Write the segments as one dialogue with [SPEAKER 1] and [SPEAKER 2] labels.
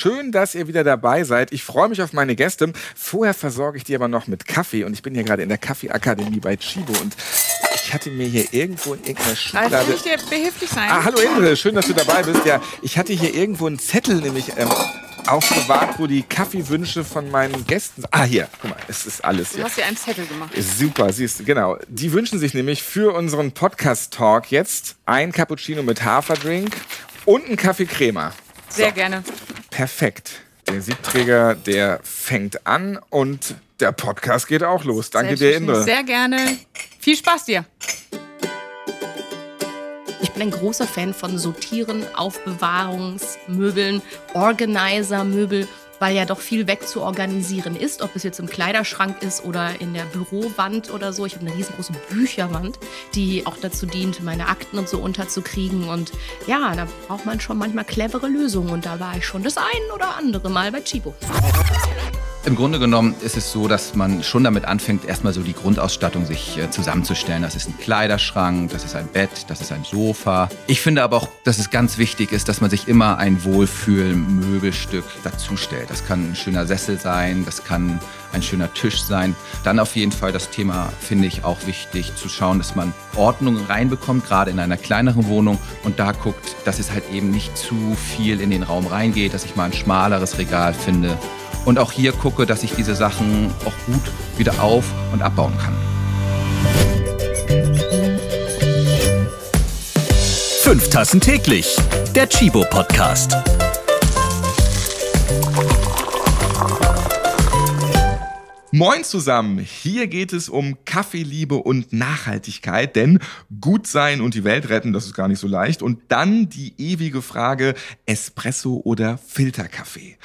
[SPEAKER 1] Schön, dass ihr wieder dabei seid. Ich freue mich auf meine Gäste. Vorher versorge ich die aber noch mit Kaffee und ich bin hier gerade in der Kaffeeakademie bei Chibo und ich hatte mir hier irgendwo in irgendeiner Schublade...
[SPEAKER 2] Also, ich dir behilflich sein?
[SPEAKER 1] Ah, hallo Indre, schön, dass du dabei bist. Ja, ich hatte hier irgendwo einen Zettel nämlich ähm, aufbewahrt, wo die Kaffeewünsche von meinen Gästen... Ah, hier, guck mal, es ist alles hier.
[SPEAKER 2] Du hast dir einen Zettel gemacht.
[SPEAKER 1] Super, siehst du, genau. Die wünschen sich nämlich für unseren Podcast-Talk jetzt ein Cappuccino mit Haferdrink und einen Kaffee Crema.
[SPEAKER 2] Sehr gerne.
[SPEAKER 1] Perfekt. Der Siebträger, der fängt an und der Podcast geht auch los. Danke dir, Indre.
[SPEAKER 2] Sehr gerne. Viel Spaß dir.
[SPEAKER 3] Ich bin ein großer Fan von Sortieren, Aufbewahrungsmöbeln, Organizer-Möbel, weil ja doch viel wegzuorganisieren ist, ob es jetzt im Kleiderschrank ist oder in der Bürowand oder so. Ich habe eine riesengroße Bücherwand, die auch dazu dient, meine Akten und so unterzukriegen. Und ja, da braucht man schon manchmal clevere Lösungen. Und da war ich schon das ein oder andere Mal bei Chibo.
[SPEAKER 4] Im Grunde genommen ist es so, dass man schon damit anfängt, erstmal so die Grundausstattung sich äh, zusammenzustellen. Das ist ein Kleiderschrank, das ist ein Bett, das ist ein Sofa. Ich finde aber auch, dass es ganz wichtig ist, dass man sich immer ein Wohlfühlmöbelstück dazustellt. Das kann ein schöner Sessel sein, das kann ein schöner Tisch sein. Dann auf jeden Fall das Thema finde ich auch wichtig zu schauen, dass man Ordnung reinbekommt, gerade in einer kleineren Wohnung und da guckt, dass es halt eben nicht zu viel in den Raum reingeht, dass ich mal ein schmaleres Regal finde und auch hier gucke, dass ich diese Sachen auch gut wieder auf- und abbauen kann.
[SPEAKER 5] Fünf Tassen täglich. Der Chibo Podcast.
[SPEAKER 1] Moin zusammen, hier geht es um Kaffeeliebe und Nachhaltigkeit, denn gut sein und die Welt retten, das ist gar nicht so leicht. Und dann die ewige Frage Espresso oder Filterkaffee.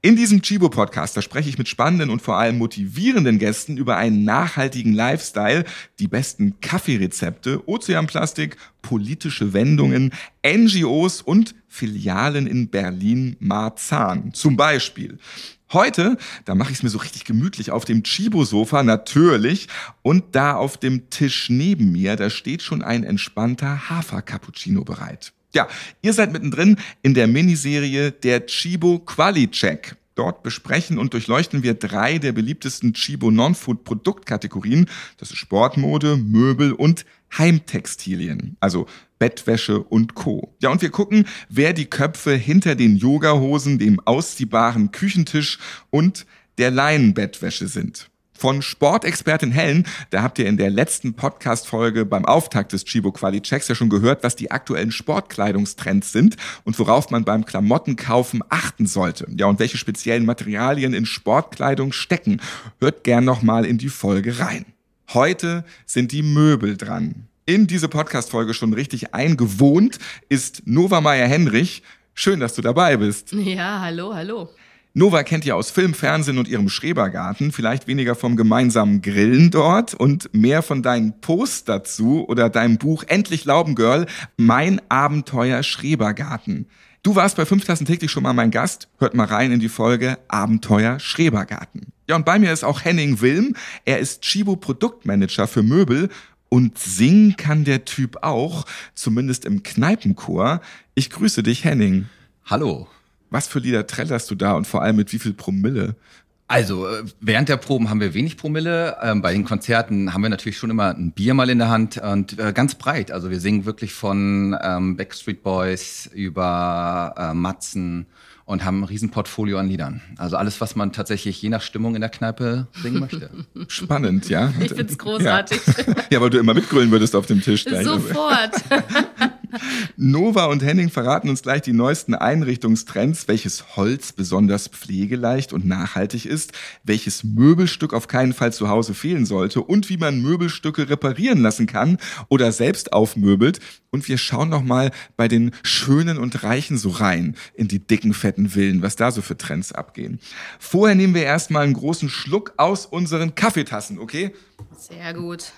[SPEAKER 1] In diesem Chibo-Podcast, da spreche ich mit spannenden und vor allem motivierenden Gästen über einen nachhaltigen Lifestyle, die besten Kaffeerezepte, Ozeanplastik, politische Wendungen, NGOs und Filialen in Berlin-Marzahn. Zum Beispiel. Heute, da mache ich es mir so richtig gemütlich auf dem Chibo-Sofa, natürlich. Und da auf dem Tisch neben mir, da steht schon ein entspannter Hafer-Cappuccino bereit. Ja, ihr seid mittendrin in der Miniserie der Chibo Quali Check. Dort besprechen und durchleuchten wir drei der beliebtesten Chibo Non-Food Produktkategorien. Das ist Sportmode, Möbel und Heimtextilien, also Bettwäsche und Co. Ja, und wir gucken, wer die Köpfe hinter den Yogahosen, dem ausziehbaren Küchentisch und der Leinenbettwäsche sind von Sportexpertin Helen. Da habt ihr in der letzten Podcast-Folge beim Auftakt des Chibo Quali Checks ja schon gehört, was die aktuellen Sportkleidungstrends sind und worauf man beim Klamottenkaufen achten sollte. Ja, und welche speziellen Materialien in Sportkleidung stecken. Hört gern nochmal in die Folge rein. Heute sind die Möbel dran. In diese Podcast-Folge schon richtig eingewohnt ist Nova Meyer Henrich. Schön, dass du dabei bist.
[SPEAKER 3] Ja, hallo, hallo.
[SPEAKER 1] Nova kennt ihr aus Film, Fernsehen und ihrem Schrebergarten, vielleicht weniger vom gemeinsamen Grillen dort und mehr von deinen Posts dazu oder deinem Buch Endlich Laubengirl, mein Abenteuer Schrebergarten. Du warst bei 5000 täglich schon mal mein Gast. Hört mal rein in die Folge Abenteuer Schrebergarten. Ja, und bei mir ist auch Henning Wilm. Er ist Chibo Produktmanager für Möbel und singen kann der Typ auch, zumindest im Kneipenchor. Ich grüße dich, Henning.
[SPEAKER 4] Hallo.
[SPEAKER 1] Was für Lieder trällerst du da und vor allem mit wie viel Promille?
[SPEAKER 4] Also, äh, während der Proben haben wir wenig Promille. Ähm, bei den Konzerten haben wir natürlich schon immer ein Bier mal in der Hand und äh, ganz breit. Also, wir singen wirklich von ähm, Backstreet Boys über äh, Matzen und haben ein Riesenportfolio an Liedern. Also alles, was man tatsächlich je nach Stimmung in der Kneipe singen möchte.
[SPEAKER 1] Spannend, ja.
[SPEAKER 3] Ich find's großartig.
[SPEAKER 1] Ja, ja weil du immer mitgrölen würdest auf dem Tisch.
[SPEAKER 3] Sofort.
[SPEAKER 1] Nova und Henning verraten uns gleich die neuesten Einrichtungstrends, welches Holz besonders pflegeleicht und nachhaltig ist, welches Möbelstück auf keinen Fall zu Hause fehlen sollte und wie man Möbelstücke reparieren lassen kann oder selbst aufmöbelt. Und wir schauen noch mal bei den Schönen und Reichen so rein in die dicken, fetten Villen, was da so für Trends abgehen. Vorher nehmen wir erstmal einen großen Schluck aus unseren Kaffeetassen, okay?
[SPEAKER 3] Sehr gut.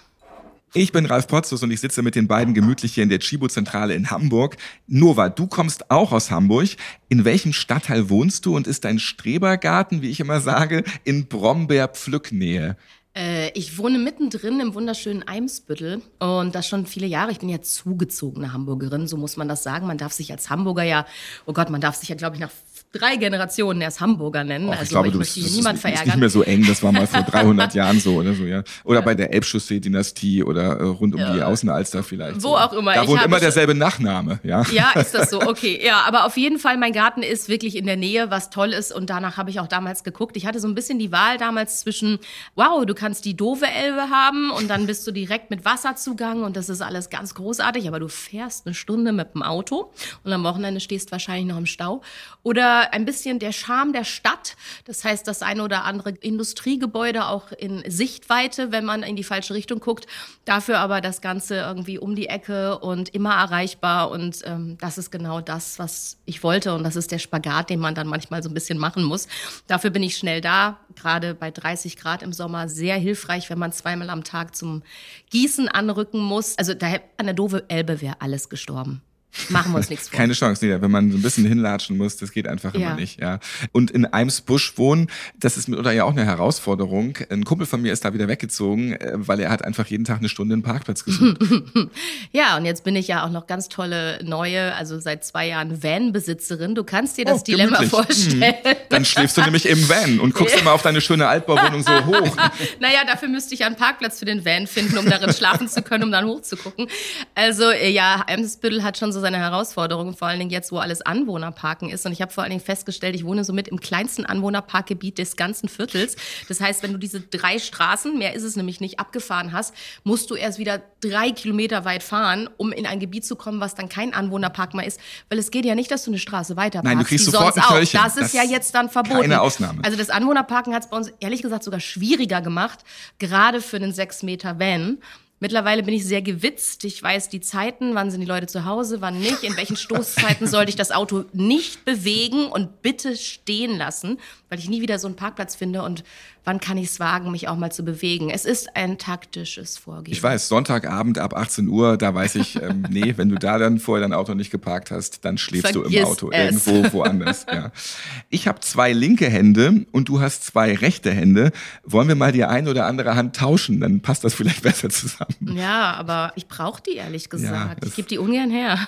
[SPEAKER 1] Ich bin Ralf Potzus und ich sitze mit den beiden gemütlich hier in der Chibo-Zentrale in Hamburg. Nova, du kommst auch aus Hamburg. In welchem Stadtteil wohnst du und ist dein Strebergarten, wie ich immer sage, in Brombeerpflücknähe?
[SPEAKER 3] Äh, ich wohne mittendrin im wunderschönen Eimsbüttel und das schon viele Jahre. Ich bin ja zugezogene Hamburgerin, so muss man das sagen. Man darf sich als Hamburger ja, oh Gott, man darf sich ja, glaube ich, nach drei Generationen erst Hamburger nennen.
[SPEAKER 1] Och,
[SPEAKER 3] also
[SPEAKER 1] ich glaube,
[SPEAKER 3] ich
[SPEAKER 1] du
[SPEAKER 3] möchte
[SPEAKER 1] bist,
[SPEAKER 3] niemand
[SPEAKER 1] ist, ist nicht
[SPEAKER 3] verärgern.
[SPEAKER 1] mehr so eng. Das war mal vor 300 Jahren so oder so, ja. Oder bei der Elbchaussee-Dynastie oder äh, rund um die Außenalster vielleicht.
[SPEAKER 3] Wo
[SPEAKER 1] so.
[SPEAKER 3] auch immer.
[SPEAKER 1] Da
[SPEAKER 3] Ich
[SPEAKER 1] wohnt immer derselbe Nachname, ja.
[SPEAKER 3] Ja, ist das so? Okay. Ja, aber auf jeden Fall, mein Garten ist wirklich in der Nähe, was toll ist. Und danach habe ich auch damals geguckt. Ich hatte so ein bisschen die Wahl damals zwischen, wow, du kannst die doofe Elbe haben und dann bist du direkt mit Wasserzugang und das ist alles ganz großartig, aber du fährst eine Stunde mit dem Auto und am Wochenende stehst wahrscheinlich noch im Stau. Oder ein bisschen der Charme der Stadt. Das heißt, das eine oder andere Industriegebäude auch in Sichtweite, wenn man in die falsche Richtung guckt. Dafür aber das Ganze irgendwie um die Ecke und immer erreichbar. Und ähm, das ist genau das, was ich wollte. Und das ist der Spagat, den man dann manchmal so ein bisschen machen muss. Dafür bin ich schnell da. Gerade bei 30 Grad im Sommer sehr hilfreich, wenn man zweimal am Tag zum Gießen anrücken muss. Also da an der doofe Elbe wäre alles gestorben. Machen wir uns nichts vor.
[SPEAKER 1] Keine Chance, nee, wenn man so ein bisschen hinlatschen muss, das geht einfach immer
[SPEAKER 3] Ja.
[SPEAKER 1] nicht, ja. Und in Eimsbusch wohnen, das ist mitunter ja auch eine Herausforderung. Ein Kumpel von mir ist da wieder weggezogen, äh, weil er hat einfach jeden Tag eine Stunde einen Parkplatz gesucht.
[SPEAKER 3] Ja, und jetzt bin ich ja auch noch ganz tolle neue, also seit zwei Jahren Van-Besitzerin. Du kannst dir das
[SPEAKER 1] Oh,
[SPEAKER 3] Dilemma vorstellen.
[SPEAKER 1] Dann schläfst du nämlich im Van und guckst immer auf deine schöne Altbauwohnung so hoch.
[SPEAKER 3] Naja, dafür müsste ich einen Parkplatz für den Van finden, um darin schlafen zu können, um dann hochzugucken. Also äh, ja, Eimsbüttel hat schon so seine Herausforderungen, vor allen Dingen jetzt, wo alles Anwohnerparken ist. Und ich habe vor allen Dingen festgestellt, ich wohne somit im kleinsten Anwohnerparkgebiet des ganzen Viertels. Das heißt, wenn du diese drei Straßen, mehr ist es nämlich nicht, abgefahren hast, musst du erst wieder drei Kilometer weit fahren, um in ein Gebiet zu kommen, was dann kein Anwohnerpark mehr ist. Weil es geht ja nicht, dass du eine Straße weiter
[SPEAKER 1] Nein, du kriegst sofort
[SPEAKER 3] sonst
[SPEAKER 1] ein
[SPEAKER 3] auch.
[SPEAKER 1] Töllchen.
[SPEAKER 3] Das ist
[SPEAKER 1] Das
[SPEAKER 3] ja
[SPEAKER 1] ist
[SPEAKER 3] jetzt dann verboten.
[SPEAKER 1] keine Ausnahme.
[SPEAKER 3] Also das Anwohnerparken hat es bei uns ehrlich gesagt sogar schwieriger gemacht, gerade für einen 6 Meter Van. Mittlerweile bin ich sehr gewitzt. Ich weiß die Zeiten, wann sind die Leute zu Hause, wann nicht, in welchen Stoßzeiten sollte ich das Auto nicht bewegen und bitte stehen lassen, weil ich nie wieder so einen Parkplatz finde und wann kann ich es wagen, mich auch mal zu bewegen. Es ist ein taktisches Vorgehen.
[SPEAKER 1] Ich weiß, Sonntagabend ab 18 Uhr, da weiß ich, ähm, nee, wenn du da dann vorher dein Auto nicht geparkt hast, dann schläfst du im
[SPEAKER 3] Vergiss
[SPEAKER 1] Auto
[SPEAKER 3] es.
[SPEAKER 1] irgendwo woanders. Ja. Ich habe zwei linke Hände und du hast zwei rechte Hände. Wollen wir mal die eine oder andere Hand tauschen? Dann passt das vielleicht besser zusammen.
[SPEAKER 3] Ja, aber ich brauche die ehrlich gesagt.
[SPEAKER 1] das-
[SPEAKER 3] ich gebe die ungern her.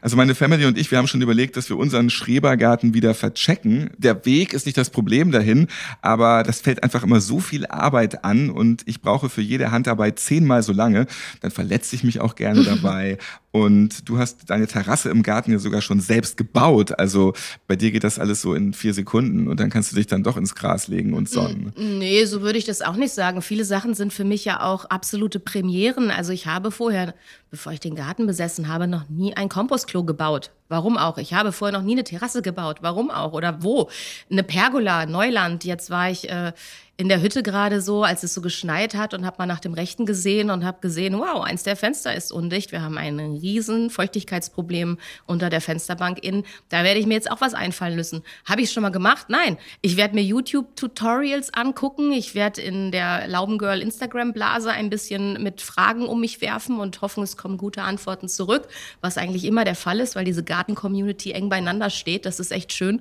[SPEAKER 1] Also meine Family und ich, wir haben schon überlegt, dass wir unseren Schrebergarten wieder verchecken. Der Weg ist nicht das Problem dahin, aber das fällt einfach immer so viel Arbeit an und ich brauche für jede Handarbeit zehnmal so lange. Dann verletze ich mich auch gerne dabei. Und du hast deine Terrasse im Garten ja sogar schon selbst gebaut. Also bei dir geht das alles so in vier Sekunden und dann kannst du dich dann doch ins Gras legen und sonnen.
[SPEAKER 3] Nee, so würde ich das auch nicht sagen. Viele Sachen sind für mich ja auch absolute Premieren. Also ich habe vorher, bevor ich den Garten besessen habe, noch nie ein Kompostklo gebaut. Warum auch? Ich habe vorher noch nie eine Terrasse gebaut. Warum auch? Oder wo? Eine Pergola, Neuland. Jetzt war ich äh, in der Hütte gerade so, als es so geschneit hat und habe mal nach dem Rechten gesehen und habe gesehen, wow, eins der Fenster ist undicht. Wir haben ein riesen Feuchtigkeitsproblem unter der Fensterbank in. Da werde ich mir jetzt auch was einfallen müssen. Habe ich schon mal gemacht? Nein. Ich werde mir YouTube-Tutorials angucken. Ich werde in der Laubengirl Instagram-Blase ein bisschen mit Fragen um mich werfen und hoffen, es kommen gute Antworten zurück, was eigentlich immer der Fall ist, weil diese Garten-Community eng beieinander steht. Das ist echt schön.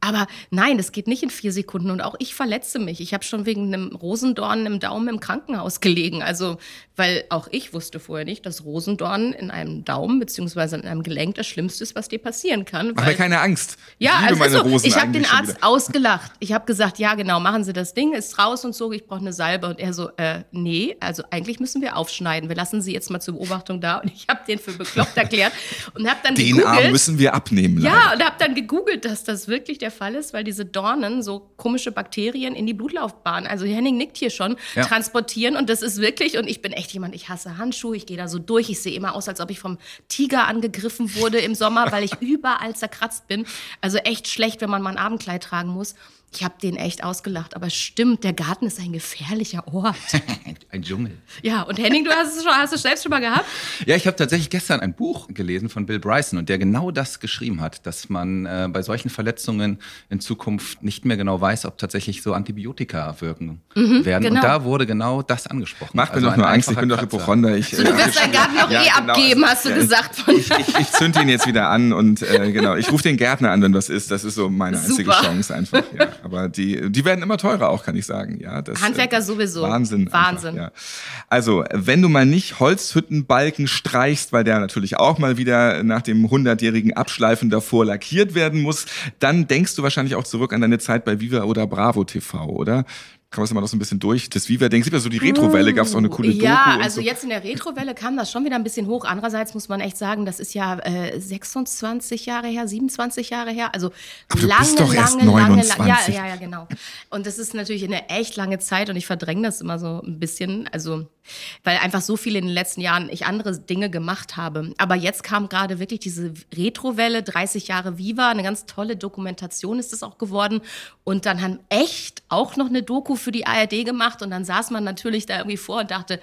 [SPEAKER 3] Aber nein, das geht nicht in vier Sekunden und auch ich verletze mich. Ich habe schon wegen einem Rosendorn im Daumen im Krankenhaus gelegen. Also, weil auch ich wusste vorher nicht, dass Rosendorn in einem Daumen beziehungsweise in einem Gelenk das Schlimmste ist, was dir passieren kann.
[SPEAKER 1] Mach mir keine Angst.
[SPEAKER 3] Ja,
[SPEAKER 1] ich liebe
[SPEAKER 3] also
[SPEAKER 1] meine
[SPEAKER 3] ist so.
[SPEAKER 1] Rosen
[SPEAKER 3] ich habe den Arzt ausgelacht. Ich habe gesagt, ja genau, machen Sie das Ding, ist raus und so, ich brauche eine Salbe. Und er so, äh, nee, also eigentlich müssen wir aufschneiden. Wir lassen Sie jetzt mal zur Beobachtung da. Und ich habe den für bekloppt erklärt und habe dann
[SPEAKER 1] Den Arm
[SPEAKER 3] gegoogelt.
[SPEAKER 1] müssen wir abnehmen.
[SPEAKER 3] Ja,
[SPEAKER 1] leider.
[SPEAKER 3] und habe dann gegoogelt, dass das wirklich der Fall ist, weil diese Dornen so komische Bakterien in die Blutlaufbahn, also Henning nickt hier schon,
[SPEAKER 4] Ja.
[SPEAKER 3] transportieren. Und das ist wirklich, und ich bin echt jemand, ich hasse Handschuhe, ich gehe da so durch, ich sehe immer aus, als ob ich vom Tiger angegriffen wurde im Sommer, weil ich überall zerkratzt bin. Also echt schlecht, wenn man mal ein Abendkleid tragen muss. Ich habe den echt ausgelacht, aber es stimmt, der Garten ist ein gefährlicher Ort.
[SPEAKER 4] Ein Dschungel.
[SPEAKER 3] Ja, und Henning, du hast es schon, hast es selbst schon mal gehabt?
[SPEAKER 4] Ja, ich habe tatsächlich gestern ein Buch gelesen von Bill Bryson und der genau das geschrieben hat, dass man äh, bei solchen Verletzungen in Zukunft nicht mehr genau weiß, ob tatsächlich so Antibiotika wirken werden.
[SPEAKER 3] genau.
[SPEAKER 4] Und da wurde genau das angesprochen.
[SPEAKER 1] Macht mir
[SPEAKER 4] Also
[SPEAKER 1] doch nur Angst, ich bin doch. Hypochonder. Ich,
[SPEAKER 3] Du wirst deinen Garten noch
[SPEAKER 1] Ja,
[SPEAKER 3] eh
[SPEAKER 1] genau.
[SPEAKER 3] abgeben, hast du
[SPEAKER 1] Ja,
[SPEAKER 3] gesagt.
[SPEAKER 1] Ich, ich, ich zünd ihn jetzt wieder an und äh, genau, ich rufe den Gärtner an, wenn was ist. Das ist so meine einzige
[SPEAKER 3] Super.
[SPEAKER 1] Chance einfach. Ja. Aber die, die werden immer teurer auch, kann ich sagen. Ja, das,
[SPEAKER 3] Handwerker
[SPEAKER 1] äh,
[SPEAKER 3] sowieso.
[SPEAKER 1] Wahnsinn.
[SPEAKER 3] Wahnsinn.
[SPEAKER 1] Einfach, ja. Also, wenn du mal nicht Holzhüttenbalken streichst, weil der natürlich auch mal wieder nach dem hundertjährigen Abschleifen davor lackiert werden muss, dann denkst du wahrscheinlich auch zurück an deine Zeit bei Viva oder Bravo TV, oder? Kann man das mal noch so ein bisschen durch? Das Viva, denkst du, so die Retrowelle gab es auch eine coole Doku.
[SPEAKER 3] Ja, also
[SPEAKER 1] so.
[SPEAKER 3] jetzt in der Retrowelle kam das schon wieder ein bisschen hoch. Andererseits muss man echt sagen, das ist ja äh, 26 Jahre her, 27 Jahre her. Also
[SPEAKER 1] Aber du
[SPEAKER 3] lange,
[SPEAKER 1] bist doch erst
[SPEAKER 3] lange, lange,
[SPEAKER 1] 29.
[SPEAKER 3] ja, ja, ja, genau. Und das ist natürlich eine echt lange Zeit und ich verdränge das immer so ein bisschen. Also weil einfach so viel in den letzten Jahren ich andere Dinge gemacht habe. Aber jetzt kam gerade wirklich diese Retrowelle, 30 Jahre Viva, eine ganz tolle Dokumentation ist es auch geworden. Und dann haben echt auch noch eine Doku für die ARD gemacht und dann saß man natürlich da irgendwie vor und dachte,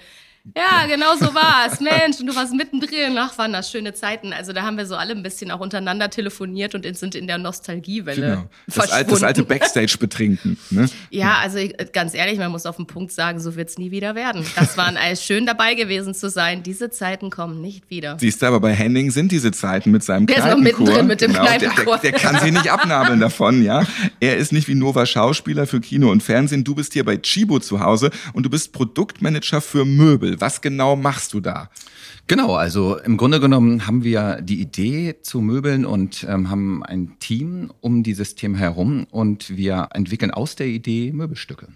[SPEAKER 3] ja, genau so war's. Mensch, und du warst mittendrin. Ach, waren das schöne Zeiten. Also da haben wir so alle ein bisschen auch untereinander telefoniert und sind in der Nostalgiewelle
[SPEAKER 1] Genau. Das, alte,
[SPEAKER 3] verschwunden.
[SPEAKER 1] das alte Backstage betrinken. Ne?
[SPEAKER 3] Ja, also ich- ganz ehrlich, man muss auf den Punkt sagen, so wird's nie wieder werden. Das waren alles schön dabei gewesen zu sein. Diese Zeiten kommen nicht wieder.
[SPEAKER 1] Siehst du, aber bei Henning sind diese Zeiten mit seinem
[SPEAKER 3] Der ist noch mittendrin mit dem
[SPEAKER 1] genau, der,
[SPEAKER 3] Kneipenchor.
[SPEAKER 1] der, der kann sich nicht abnabeln davon, ja. Er ist nicht wie Nova Schauspieler für Kino und Fernsehen. Du bist hier bei Chibo zu Hause und du bist Produktmanager für Möbel. Was genau machst du da?
[SPEAKER 4] Genau, also im Grunde genommen haben wir die Idee zu Möbeln und ähm, haben ein Team um dieses Thema herum und wir entwickeln aus der Idee Möbelstücke.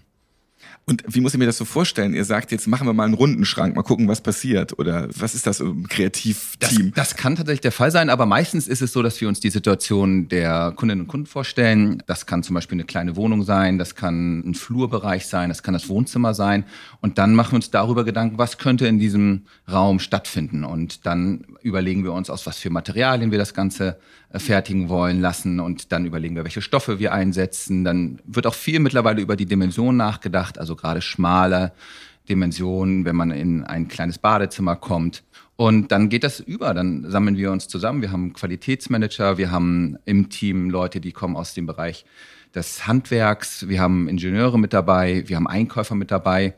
[SPEAKER 1] Und wie muss ich mir das so vorstellen? Ihr sagt, jetzt machen wir mal einen Rundenschrank, mal gucken, was passiert. Oder was ist das so ein
[SPEAKER 4] Das,
[SPEAKER 1] Kreativteam?
[SPEAKER 4] das kann tatsächlich der Fall sein, aber meistens ist es so, dass wir uns die Situation der Kundinnen und Kunden vorstellen. Das kann zum Beispiel eine kleine Wohnung sein, das kann ein Flurbereich sein, das kann das Wohnzimmer sein. Und dann machen wir uns darüber Gedanken, was könnte in diesem Raum stattfinden. Und dann überlegen wir uns, aus was für Materialien wir das Ganze fertigen wollen lassen. Und dann überlegen wir, welche Stoffe wir einsetzen. Dann wird auch viel mittlerweile über die Dimension nachgedacht, also gerade schmale Dimensionen, wenn man in ein kleines Badezimmer kommt. Und dann geht das über, dann sammeln wir uns zusammen. Wir haben Qualitätsmanager, wir haben im Team Leute, die kommen aus dem Bereich des Handwerks, wir haben Ingenieure mit dabei, wir haben Einkäufer mit dabei.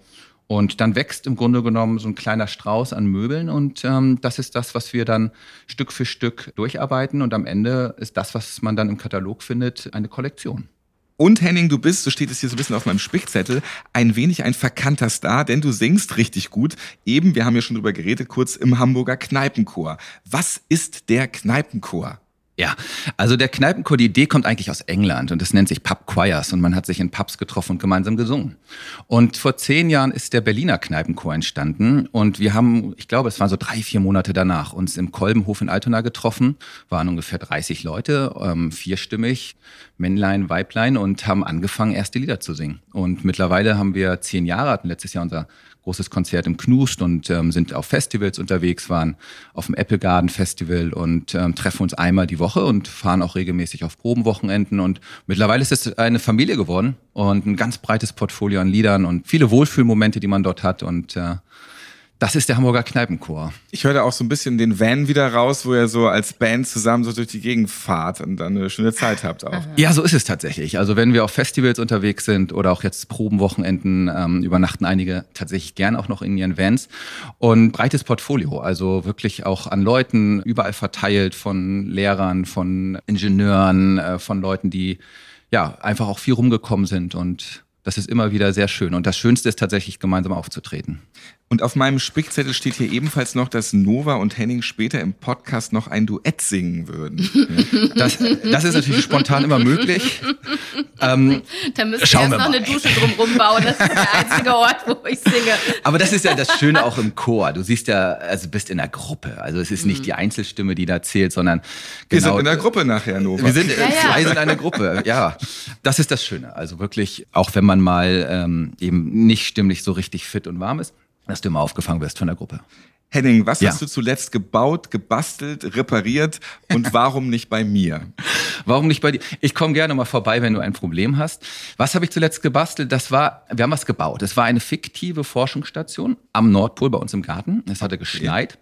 [SPEAKER 4] Und dann wächst im Grunde genommen so ein kleiner Strauß an Möbeln und ähm, das ist das, was wir dann Stück für Stück durcharbeiten und am Ende ist das, was man dann im Katalog findet, eine Kollektion.
[SPEAKER 1] Und Henning, du bist, so steht es hier so ein bisschen auf meinem Spickzettel, ein wenig ein verkannter Star, denn du singst richtig gut. Eben, wir haben ja schon drüber geredet, kurz im Hamburger Kneipenchor. Was ist der Kneipenchor?
[SPEAKER 4] Ja, also der Kneipenchor, die Idee kommt eigentlich aus England und das nennt sich Pub Choirs und man hat sich in Pubs getroffen und gemeinsam gesungen. Und vor zehn Jahren ist der Berliner Kneipenchor entstanden und wir haben, ich glaube, es waren so drei, vier Monate danach, uns im Kolbenhof in Altona getroffen, waren ungefähr 30 Leute, ähm, vierstimmig, Männlein, Weiblein und haben angefangen, erste Lieder zu singen. Und mittlerweile haben wir zehn Jahre, hatten letztes Jahr unser großes Konzert im Knust und ähm, sind auf Festivals unterwegs, waren auf dem Apple Garden Festival und ähm, treffen uns einmal die Woche und fahren auch regelmäßig auf Probenwochenenden. Und mittlerweile ist es eine Familie geworden und ein ganz breites Portfolio an Liedern und viele Wohlfühlmomente, die man dort hat. Und äh, das ist der Hamburger Kneipenchor.
[SPEAKER 1] Ich höre da auch so ein bisschen den Van wieder raus, wo ihr so als Band zusammen so durch die Gegend fahrt und dann eine schöne Zeit habt auch.
[SPEAKER 4] Ja, so ist es tatsächlich. Also wenn wir auf Festivals unterwegs sind oder auch jetzt Probenwochenenden, ähm, übernachten einige tatsächlich gern auch noch in ihren Vans. Und breites Portfolio, also wirklich auch an Leuten überall verteilt, von Lehrern, von Ingenieuren, äh, von Leuten, die ja einfach auch viel rumgekommen sind und das ist immer wieder sehr schön. Und das Schönste ist tatsächlich gemeinsam aufzutreten.
[SPEAKER 1] Und auf meinem Spickzettel steht hier ebenfalls noch, dass Nova und Henning später im Podcast noch ein Duett singen würden.
[SPEAKER 4] Das, das ist natürlich spontan immer möglich. Ähm,
[SPEAKER 3] Da müsst ihr
[SPEAKER 4] Schauen
[SPEAKER 3] erst
[SPEAKER 4] wir
[SPEAKER 3] noch eine Dusche drumrum bauen. Das ist der einzige Ort, wo ich singe.
[SPEAKER 4] Aber das ist ja das Schöne auch im Chor. Du siehst ja, also bist in der Gruppe. Also es ist nicht die Einzelstimme, die da zählt, sondern
[SPEAKER 1] Wir
[SPEAKER 4] genau.
[SPEAKER 1] sind in der Gruppe nachher, Nova.
[SPEAKER 4] Wir sind,
[SPEAKER 3] Ja, ja.
[SPEAKER 4] zwei sind eine Gruppe. Ja, das ist das Schöne. Also wirklich, auch wenn man mal ähm, eben nicht stimmlich so richtig fit und warm ist, dass du immer aufgefangen wirst von der Gruppe.
[SPEAKER 1] Henning, was
[SPEAKER 4] Ja.
[SPEAKER 1] hast du zuletzt gebaut, gebastelt, repariert und warum nicht bei mir?
[SPEAKER 4] Warum nicht bei dir? Ich komme gerne mal vorbei, wenn du ein Problem hast. Was habe ich zuletzt gebastelt? Das war, wir haben was gebaut. Es war eine fiktive Forschungsstation am Nordpol bei uns im Garten. Es hatte geschneit.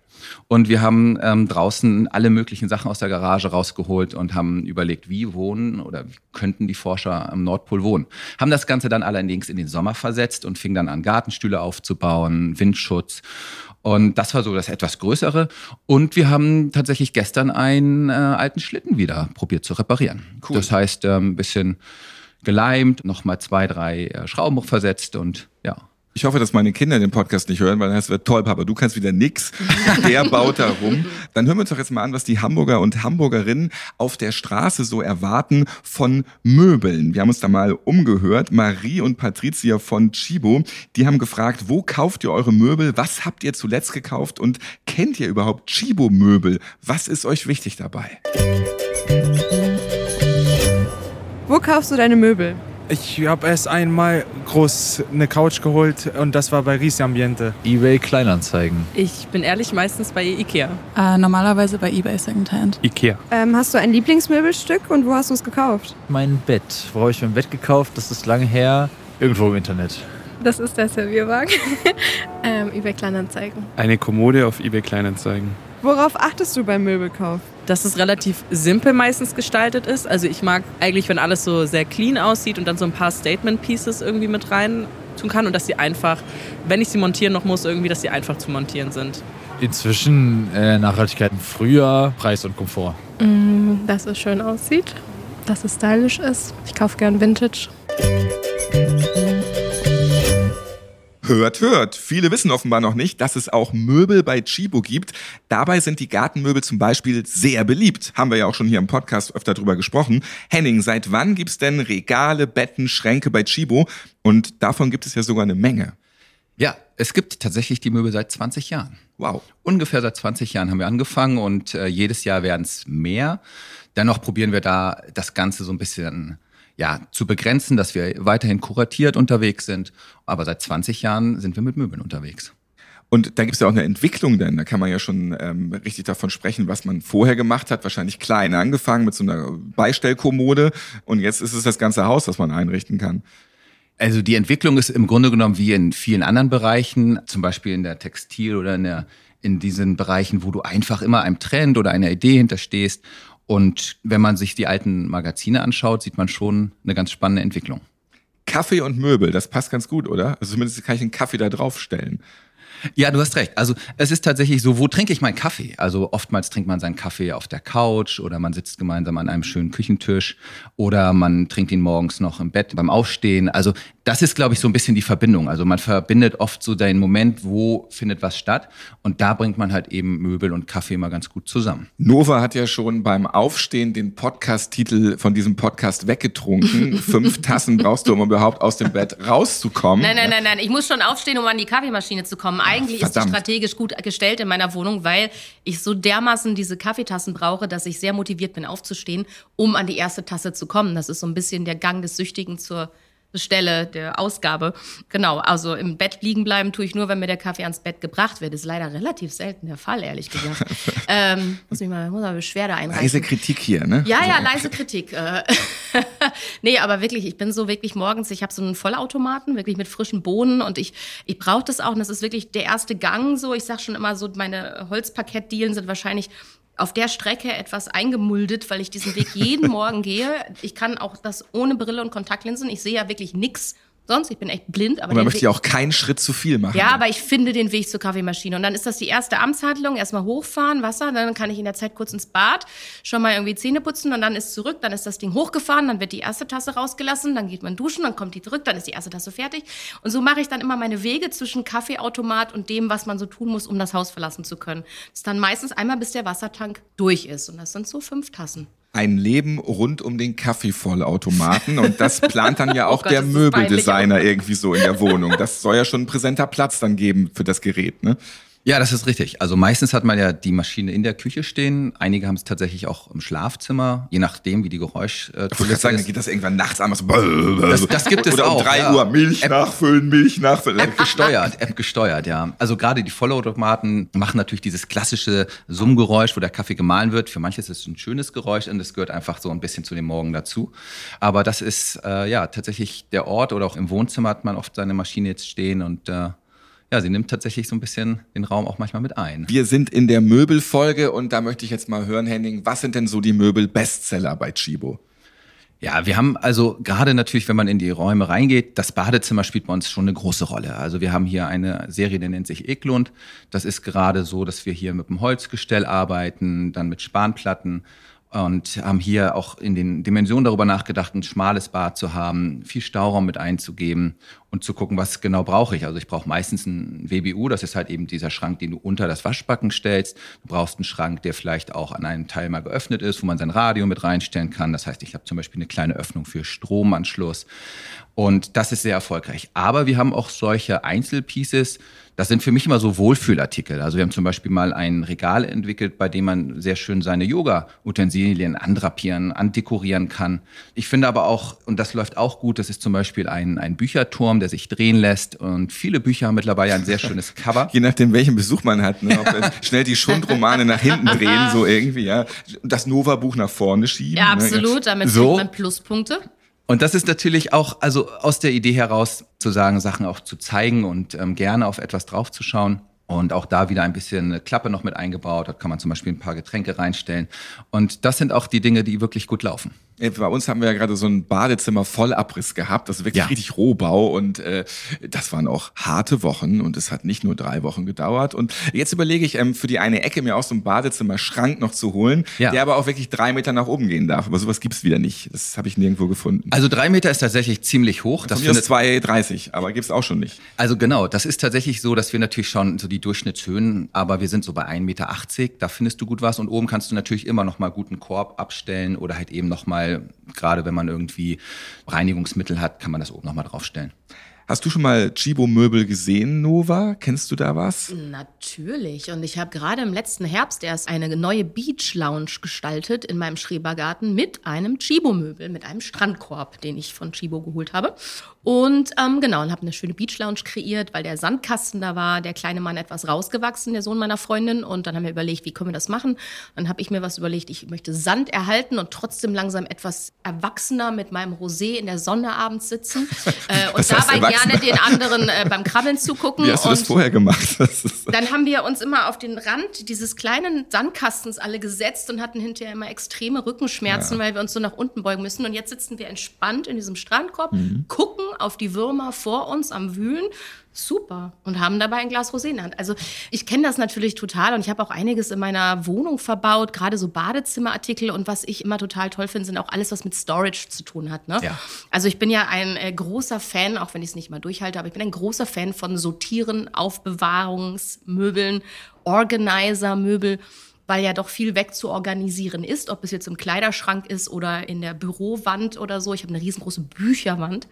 [SPEAKER 4] Und wir haben ähm, draußen alle möglichen Sachen aus der Garage rausgeholt und haben überlegt, wie wohnen oder wie könnten die Forscher am Nordpol wohnen. Haben das Ganze dann allerdings in den Sommer versetzt und fing dann an, Gartenstühle aufzubauen, Windschutz. Und das war so das etwas Größere. Und wir haben tatsächlich gestern einen äh, alten Schlitten wieder probiert zu reparieren.
[SPEAKER 1] Cool.
[SPEAKER 4] Das heißt, ähm, ein bisschen geleimt, nochmal zwei, drei äh, Schrauben versetzt und ja.
[SPEAKER 1] Ich hoffe, dass meine Kinder den Podcast nicht hören, weil das wird toll, Papa. Du kannst wieder nix. Der baut da rum. Dann hören wir uns doch jetzt mal an, was die Hamburger und Hamburgerinnen auf der Straße so erwarten von Möbeln. Wir haben uns da mal umgehört. Marie und Patricia von Chibo, die haben gefragt, wo kauft ihr eure Möbel? Was habt ihr zuletzt gekauft? Und kennt ihr überhaupt Chibo Möbel? Was ist euch wichtig dabei?
[SPEAKER 6] Wo kaufst du deine Möbel?
[SPEAKER 7] Ich habe erst einmal groß eine Couch geholt und das war bei Risi Ambiente.
[SPEAKER 8] eBay Kleinanzeigen.
[SPEAKER 6] Ich bin ehrlich meistens bei Ikea.
[SPEAKER 2] Äh, normalerweise bei eBay Secondhand.
[SPEAKER 7] Ikea.
[SPEAKER 6] Ähm, hast du ein Lieblingsmöbelstück und wo hast du es gekauft?
[SPEAKER 8] Mein Bett. Wo habe ich mein Bett gekauft? Das ist lange her. Irgendwo im Internet.
[SPEAKER 9] Das ist der Servierwagen. ähm, über Kleinanzeigen.
[SPEAKER 7] Eine Kommode auf eBay Kleinanzeigen.
[SPEAKER 6] Worauf achtest du beim Möbelkauf?
[SPEAKER 10] dass es relativ simpel meistens gestaltet ist. Also ich mag eigentlich, wenn alles so sehr clean aussieht und dann so ein paar Statement Pieces irgendwie mit rein tun kann und dass sie einfach, wenn ich sie montieren noch muss, irgendwie, dass sie einfach zu montieren sind.
[SPEAKER 8] Inzwischen äh, Nachhaltigkeit früher, Preis und Komfort.
[SPEAKER 9] Mm, dass es schön aussieht, dass es stylisch ist. Ich kaufe gern Vintage.
[SPEAKER 1] Hört, hört. Viele wissen offenbar noch nicht, dass es auch Möbel bei Chibo gibt. Dabei sind die Gartenmöbel zum Beispiel sehr beliebt. Haben wir ja auch schon hier im Podcast öfter drüber gesprochen. Henning, seit wann gibt's denn Regale, Betten, Schränke bei Chibo? Und davon gibt es ja sogar eine Menge.
[SPEAKER 4] Ja, es gibt tatsächlich die Möbel seit 20 Jahren.
[SPEAKER 1] Wow.
[SPEAKER 4] Ungefähr seit 20 Jahren haben wir angefangen und äh, jedes Jahr werden es mehr. Dennoch probieren wir da das Ganze so ein bisschen ja, zu begrenzen, dass wir weiterhin kuratiert unterwegs sind. Aber seit 20 Jahren sind wir mit Möbeln unterwegs.
[SPEAKER 1] Und da gibt's ja auch eine Entwicklung denn. Da kann man ja schon ähm, richtig davon sprechen, was man vorher gemacht hat. Wahrscheinlich klein angefangen mit so einer Beistellkommode. Und jetzt ist es das ganze Haus, das man einrichten kann.
[SPEAKER 4] Also die Entwicklung ist im Grunde genommen wie in vielen anderen Bereichen, zum Beispiel in der Textil oder in, der, in diesen Bereichen, wo du einfach immer einem Trend oder einer Idee hinterstehst. Und wenn man sich die alten Magazine anschaut, sieht man schon eine ganz spannende Entwicklung.
[SPEAKER 1] Kaffee und Möbel, das passt ganz gut, oder? Also zumindest kann ich einen Kaffee da draufstellen.
[SPEAKER 4] Ja, du hast recht. Also es ist tatsächlich so, wo trinke ich meinen Kaffee? Also oftmals trinkt man seinen Kaffee auf der Couch oder man sitzt gemeinsam an einem schönen Küchentisch oder man trinkt ihn morgens noch im Bett beim Aufstehen. Also das ist, glaube ich, so ein bisschen die Verbindung. Also man verbindet oft so den Moment, wo findet was statt und da bringt man halt eben Möbel und Kaffee mal ganz gut zusammen.
[SPEAKER 1] Nova hat ja schon beim Aufstehen den Podcast-Titel von diesem Podcast weggetrunken. Fünf Tassen brauchst du, um überhaupt aus dem Bett rauszukommen.
[SPEAKER 3] Nein, nein, nein, nein. Ich muss schon aufstehen, um an die Kaffeemaschine zu kommen. Eigentlich ist die
[SPEAKER 1] verdammt.
[SPEAKER 3] strategisch gut gestellt in meiner Wohnung, weil ich so dermaßen diese Kaffeetassen brauche, dass ich sehr motiviert bin, aufzustehen, um an die erste Tasse zu kommen. Das ist so ein bisschen der Gang des Süchtigen zur Stelle der Ausgabe. Genau, also im Bett liegen bleiben tue ich nur, wenn mir der Kaffee ans Bett gebracht wird. Das ist leider relativ selten der Fall, ehrlich gesagt. ähm, muss mich mal, muss mal Beschwerde einreichen.
[SPEAKER 1] Leise Kritik hier, ne?
[SPEAKER 3] Ja, ja,
[SPEAKER 1] So.
[SPEAKER 3] leise Kritik. äh. nee, aber wirklich, ich bin so wirklich morgens, ich habe so einen Vollautomaten, wirklich mit frischen Bohnen und ich, ich brauche das auch. Und das ist wirklich der erste Gang so. Ich sag schon immer so, meine Holzparkettdielen sind wahrscheinlich auf der Strecke etwas eingemuldet, weil ich diesen Weg jeden Morgen gehe. Ich kann auch das ohne Brille und Kontaktlinsen. Ich sehe ja wirklich nix sonst. Ich bin echt blind. Aber
[SPEAKER 1] Und man möchte
[SPEAKER 3] Weg-
[SPEAKER 1] ja auch keinen Schritt zu viel machen.
[SPEAKER 3] ja, aber ich finde den Weg zur Kaffeemaschine. Und dann ist das die erste Amtshandlung. Erstmal hochfahren, Wasser, dann kann ich in der Zeit kurz ins Bad, schon mal irgendwie Zähne putzen und dann ist zurück, dann ist das Ding hochgefahren, dann wird die erste Tasse rausgelassen, dann geht man duschen, dann kommt die zurück, dann ist die erste Tasse fertig. Und so mache ich dann immer meine Wege zwischen Kaffeeautomat und dem, was man so tun muss, um das Haus verlassen zu können. Das ist dann meistens einmal, bis der Wassertank durch ist. Und das sind so fünf Tassen.
[SPEAKER 1] Ein Leben rund um den Kaffeevollautomaten. Und das plant dann ja auch
[SPEAKER 3] Oh Gott,
[SPEAKER 1] der Möbeldesigner irgendwie so in der Wohnung. Das soll ja schon ein präsenter Platz dann geben für das Gerät, ne?
[SPEAKER 4] Ja, das ist richtig. Also meistens hat man ja die Maschine in der Küche stehen. Einige haben es tatsächlich auch im Schlafzimmer, je nachdem, wie die
[SPEAKER 1] Ich
[SPEAKER 4] Geräuschkulisse
[SPEAKER 1] gerade sagen, dann
[SPEAKER 4] ist.
[SPEAKER 1] geht das irgendwann nachts an. So
[SPEAKER 4] Das- das gibt es
[SPEAKER 1] Oder um
[SPEAKER 4] auch,
[SPEAKER 1] drei
[SPEAKER 4] ja.
[SPEAKER 1] Uhr Milch
[SPEAKER 4] App-
[SPEAKER 1] nachfüllen, Milch nachfüllen.
[SPEAKER 4] App gesteuert, App gesteuert, ja. Also gerade die Vollautomaten machen natürlich dieses klassische Summgeräusch, wo der Kaffee gemahlen wird. Für manche ist es ein schönes Geräusch und es gehört einfach so ein bisschen zu dem Morgen dazu. Aber das ist äh, ja tatsächlich der Ort oder auch im Wohnzimmer hat man oft seine Maschine jetzt stehen und äh, ja, sie nimmt tatsächlich so ein bisschen den Raum auch manchmal mit ein.
[SPEAKER 1] Wir sind in der Möbelfolge und da möchte ich jetzt mal hören, Henning, was sind denn so die Möbel-Bestseller bei Chibo?
[SPEAKER 4] Ja, wir haben also gerade natürlich, wenn man in die Räume reingeht, das Badezimmer spielt bei uns schon eine große Rolle. Also wir haben hier eine Serie, die nennt sich Eklund. Das ist gerade so, dass wir hier mit dem Holzgestell arbeiten, dann mit Spanplatten und haben hier auch in den Dimensionen darüber nachgedacht, ein schmales Bad zu haben, viel Stauraum mit einzugeben und zu gucken, was genau brauche ich. Also ich brauche meistens einen WBU, das ist halt eben dieser Schrank, den du unter das Waschbacken stellst. Du brauchst einen Schrank, der vielleicht auch an einem Teil mal geöffnet ist, wo man sein Radio mit reinstellen kann. Das heißt, ich habe zum Beispiel eine kleine Öffnung für Stromanschluss. Und das ist sehr erfolgreich. Aber wir haben auch solche Einzelpieces, das sind für mich immer so Wohlfühlartikel. Also wir haben zum Beispiel mal ein Regal entwickelt, bei dem man sehr schön seine Yoga-Utensilien andrapieren, andekorieren kann. Ich finde aber auch, und das läuft auch gut, das ist zum Beispiel ein, ein Bücherturm, der sich drehen lässt. Und viele Bücher haben mittlerweile ein sehr schönes Cover.
[SPEAKER 1] Je nachdem, welchen Besuch man hat. Ne? schnell die Schundromane nach hinten drehen, so irgendwie, ja. Das Nova-Buch nach vorne schieben.
[SPEAKER 3] Ja, ne? absolut. Damit
[SPEAKER 4] so.
[SPEAKER 3] kriegt man Pluspunkte.
[SPEAKER 4] Und das ist natürlich auch, also aus der Idee heraus zu sagen, Sachen auch zu zeigen und ähm, gerne auf etwas draufzuschauen. Und auch da wieder ein bisschen eine Klappe noch mit eingebaut. Dort kann man zum Beispiel ein paar Getränke reinstellen. Und das sind auch die Dinge, die wirklich gut laufen.
[SPEAKER 1] Bei uns haben wir ja gerade so ein Badezimmer Vollabriss gehabt. Das ist wirklich ja. richtig Rohbau und äh, das waren auch harte Wochen und es hat nicht nur drei Wochen gedauert. Und jetzt überlege ich, ähm, für die eine Ecke mir auch so ein Badezimmer-Schrank noch zu holen, ja. der aber auch wirklich drei Meter nach oben gehen darf. Aber sowas gibt's wieder nicht. Das habe ich nirgendwo gefunden.
[SPEAKER 4] Also drei Meter ist tatsächlich ziemlich hoch.
[SPEAKER 1] Das ist 2,30, aber gibt's auch schon nicht.
[SPEAKER 4] Also genau, das ist tatsächlich so, dass wir natürlich schauen, so die Durchschnittshöhen, aber wir sind so bei 1,80 Meter. Da findest du gut was und oben kannst du natürlich immer noch mal guten Korb abstellen oder halt eben noch mal gerade wenn man irgendwie Reinigungsmittel hat, kann man das oben nochmal draufstellen.
[SPEAKER 1] Hast du schon mal Chibo-Möbel gesehen, Nova? Kennst du da was?
[SPEAKER 3] Natürlich. Und ich habe gerade im letzten Herbst erst eine neue Beach Lounge gestaltet in meinem Schrebergarten mit einem Chibo-Möbel, mit einem Strandkorb, den ich von Chibo geholt habe. Und ähm, genau, und habe eine schöne Beach Lounge kreiert, weil der Sandkasten da war, der kleine Mann etwas rausgewachsen, der Sohn meiner Freundin. Und dann haben wir überlegt, wie können wir das machen? Dann habe ich mir was überlegt, ich möchte Sand erhalten und trotzdem langsam etwas erwachsener mit meinem Rosé in der Sonne abends sitzen. Äh, und dabei gerne den anderen äh, beim Krabbeln zugucken.
[SPEAKER 1] Wie hast du das vorher gemacht? Das
[SPEAKER 3] dann haben wir uns immer auf den Rand dieses kleinen Sandkastens alle gesetzt und hatten hinterher immer extreme Rückenschmerzen, ja. weil wir uns so nach unten beugen müssen. Und jetzt sitzen wir entspannt in diesem Strandkorb, mhm. gucken auf die Würmer vor uns am Wühlen super und haben dabei ein Glas Rosé in der Hand. Also ich kenne das natürlich total und ich habe auch einiges in meiner Wohnung verbaut, gerade so Badezimmerartikel und was ich immer total toll finde, sind auch alles, was mit Storage zu tun hat. Ne? Ja. Also ich bin ja ein äh, großer Fan, auch wenn ich es nicht mal durchhalte, aber ich bin ein großer Fan von Sortieren, Aufbewahrungsmöbeln, Organizer-Möbel weil ja doch viel wegzuorganisieren ist, ob es jetzt im Kleiderschrank ist oder in der Bürowand oder so. Ich habe eine riesengroße Bücherwand,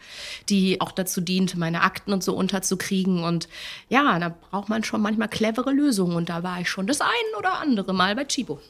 [SPEAKER 3] die auch dazu dient, meine Akten und so unterzukriegen. Und ja, da braucht man schon manchmal clevere Lösungen. Und da war ich schon das ein oder andere Mal bei Chibo.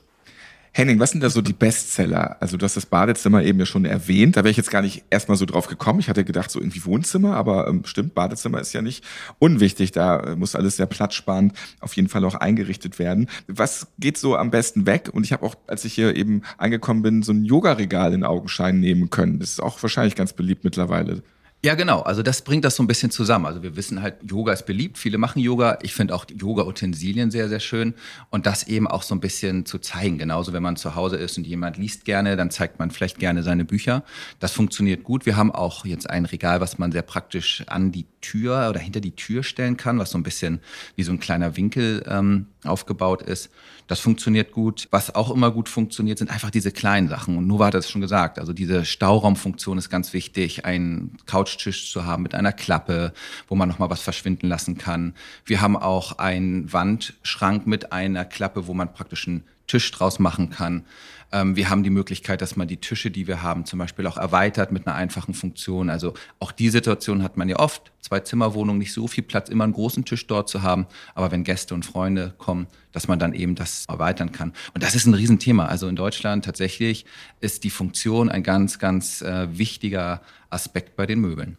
[SPEAKER 1] Henning, was sind da so die Bestseller? Also du hast das Badezimmer eben ja schon erwähnt. Da wäre ich jetzt gar nicht erstmal so drauf gekommen. Ich hatte gedacht, so irgendwie Wohnzimmer, aber ähm, stimmt, Badezimmer ist ja nicht unwichtig. Da äh, muss alles sehr platzsparend auf jeden Fall auch eingerichtet werden. Was geht so am besten weg? Und ich habe auch, als ich hier eben angekommen bin, so ein Yoga-Regal in Augenschein nehmen können. Das ist auch wahrscheinlich ganz beliebt mittlerweile.
[SPEAKER 4] Ja, genau. Also das bringt das so ein bisschen zusammen. Also wir wissen halt, Yoga ist beliebt. Viele machen Yoga. Ich finde auch Yoga-Utensilien sehr, sehr schön. Und das eben auch so ein bisschen zu zeigen. Genauso, wenn man zu Hause ist und jemand liest gerne, dann zeigt man vielleicht gerne seine Bücher. Das funktioniert gut. Wir haben auch jetzt ein Regal, was man sehr praktisch an die Tür oder hinter die Tür stellen kann, was so ein bisschen wie so ein kleiner Winkel ähm, aufgebaut ist. Das funktioniert gut. Was auch immer gut funktioniert, sind einfach diese kleinen Sachen. Und Nova hat das schon gesagt. Also diese Stauraumfunktion ist ganz wichtig. Ein Couchtisch zu haben mit einer Klappe, wo man nochmal was verschwinden lassen kann. Wir haben auch einen Wandschrank mit einer Klappe, wo man praktisch einen Tisch draus machen kann. Ähm, wir haben die Möglichkeit, dass man die Tische, die wir haben, zum Beispiel auch erweitert mit einer einfachen Funktion. Also auch die Situation hat man ja oft. Zwei Zimmerwohnungen, nicht so viel Platz, immer einen großen Tisch dort zu haben. Aber wenn Gäste und Freunde kommen, dass man dann eben das erweitern kann. Und das ist ein Riesenthema. Also in Deutschland tatsächlich ist die Funktion ein ganz, ganz äh, wichtiger Aspekt bei den Möbeln.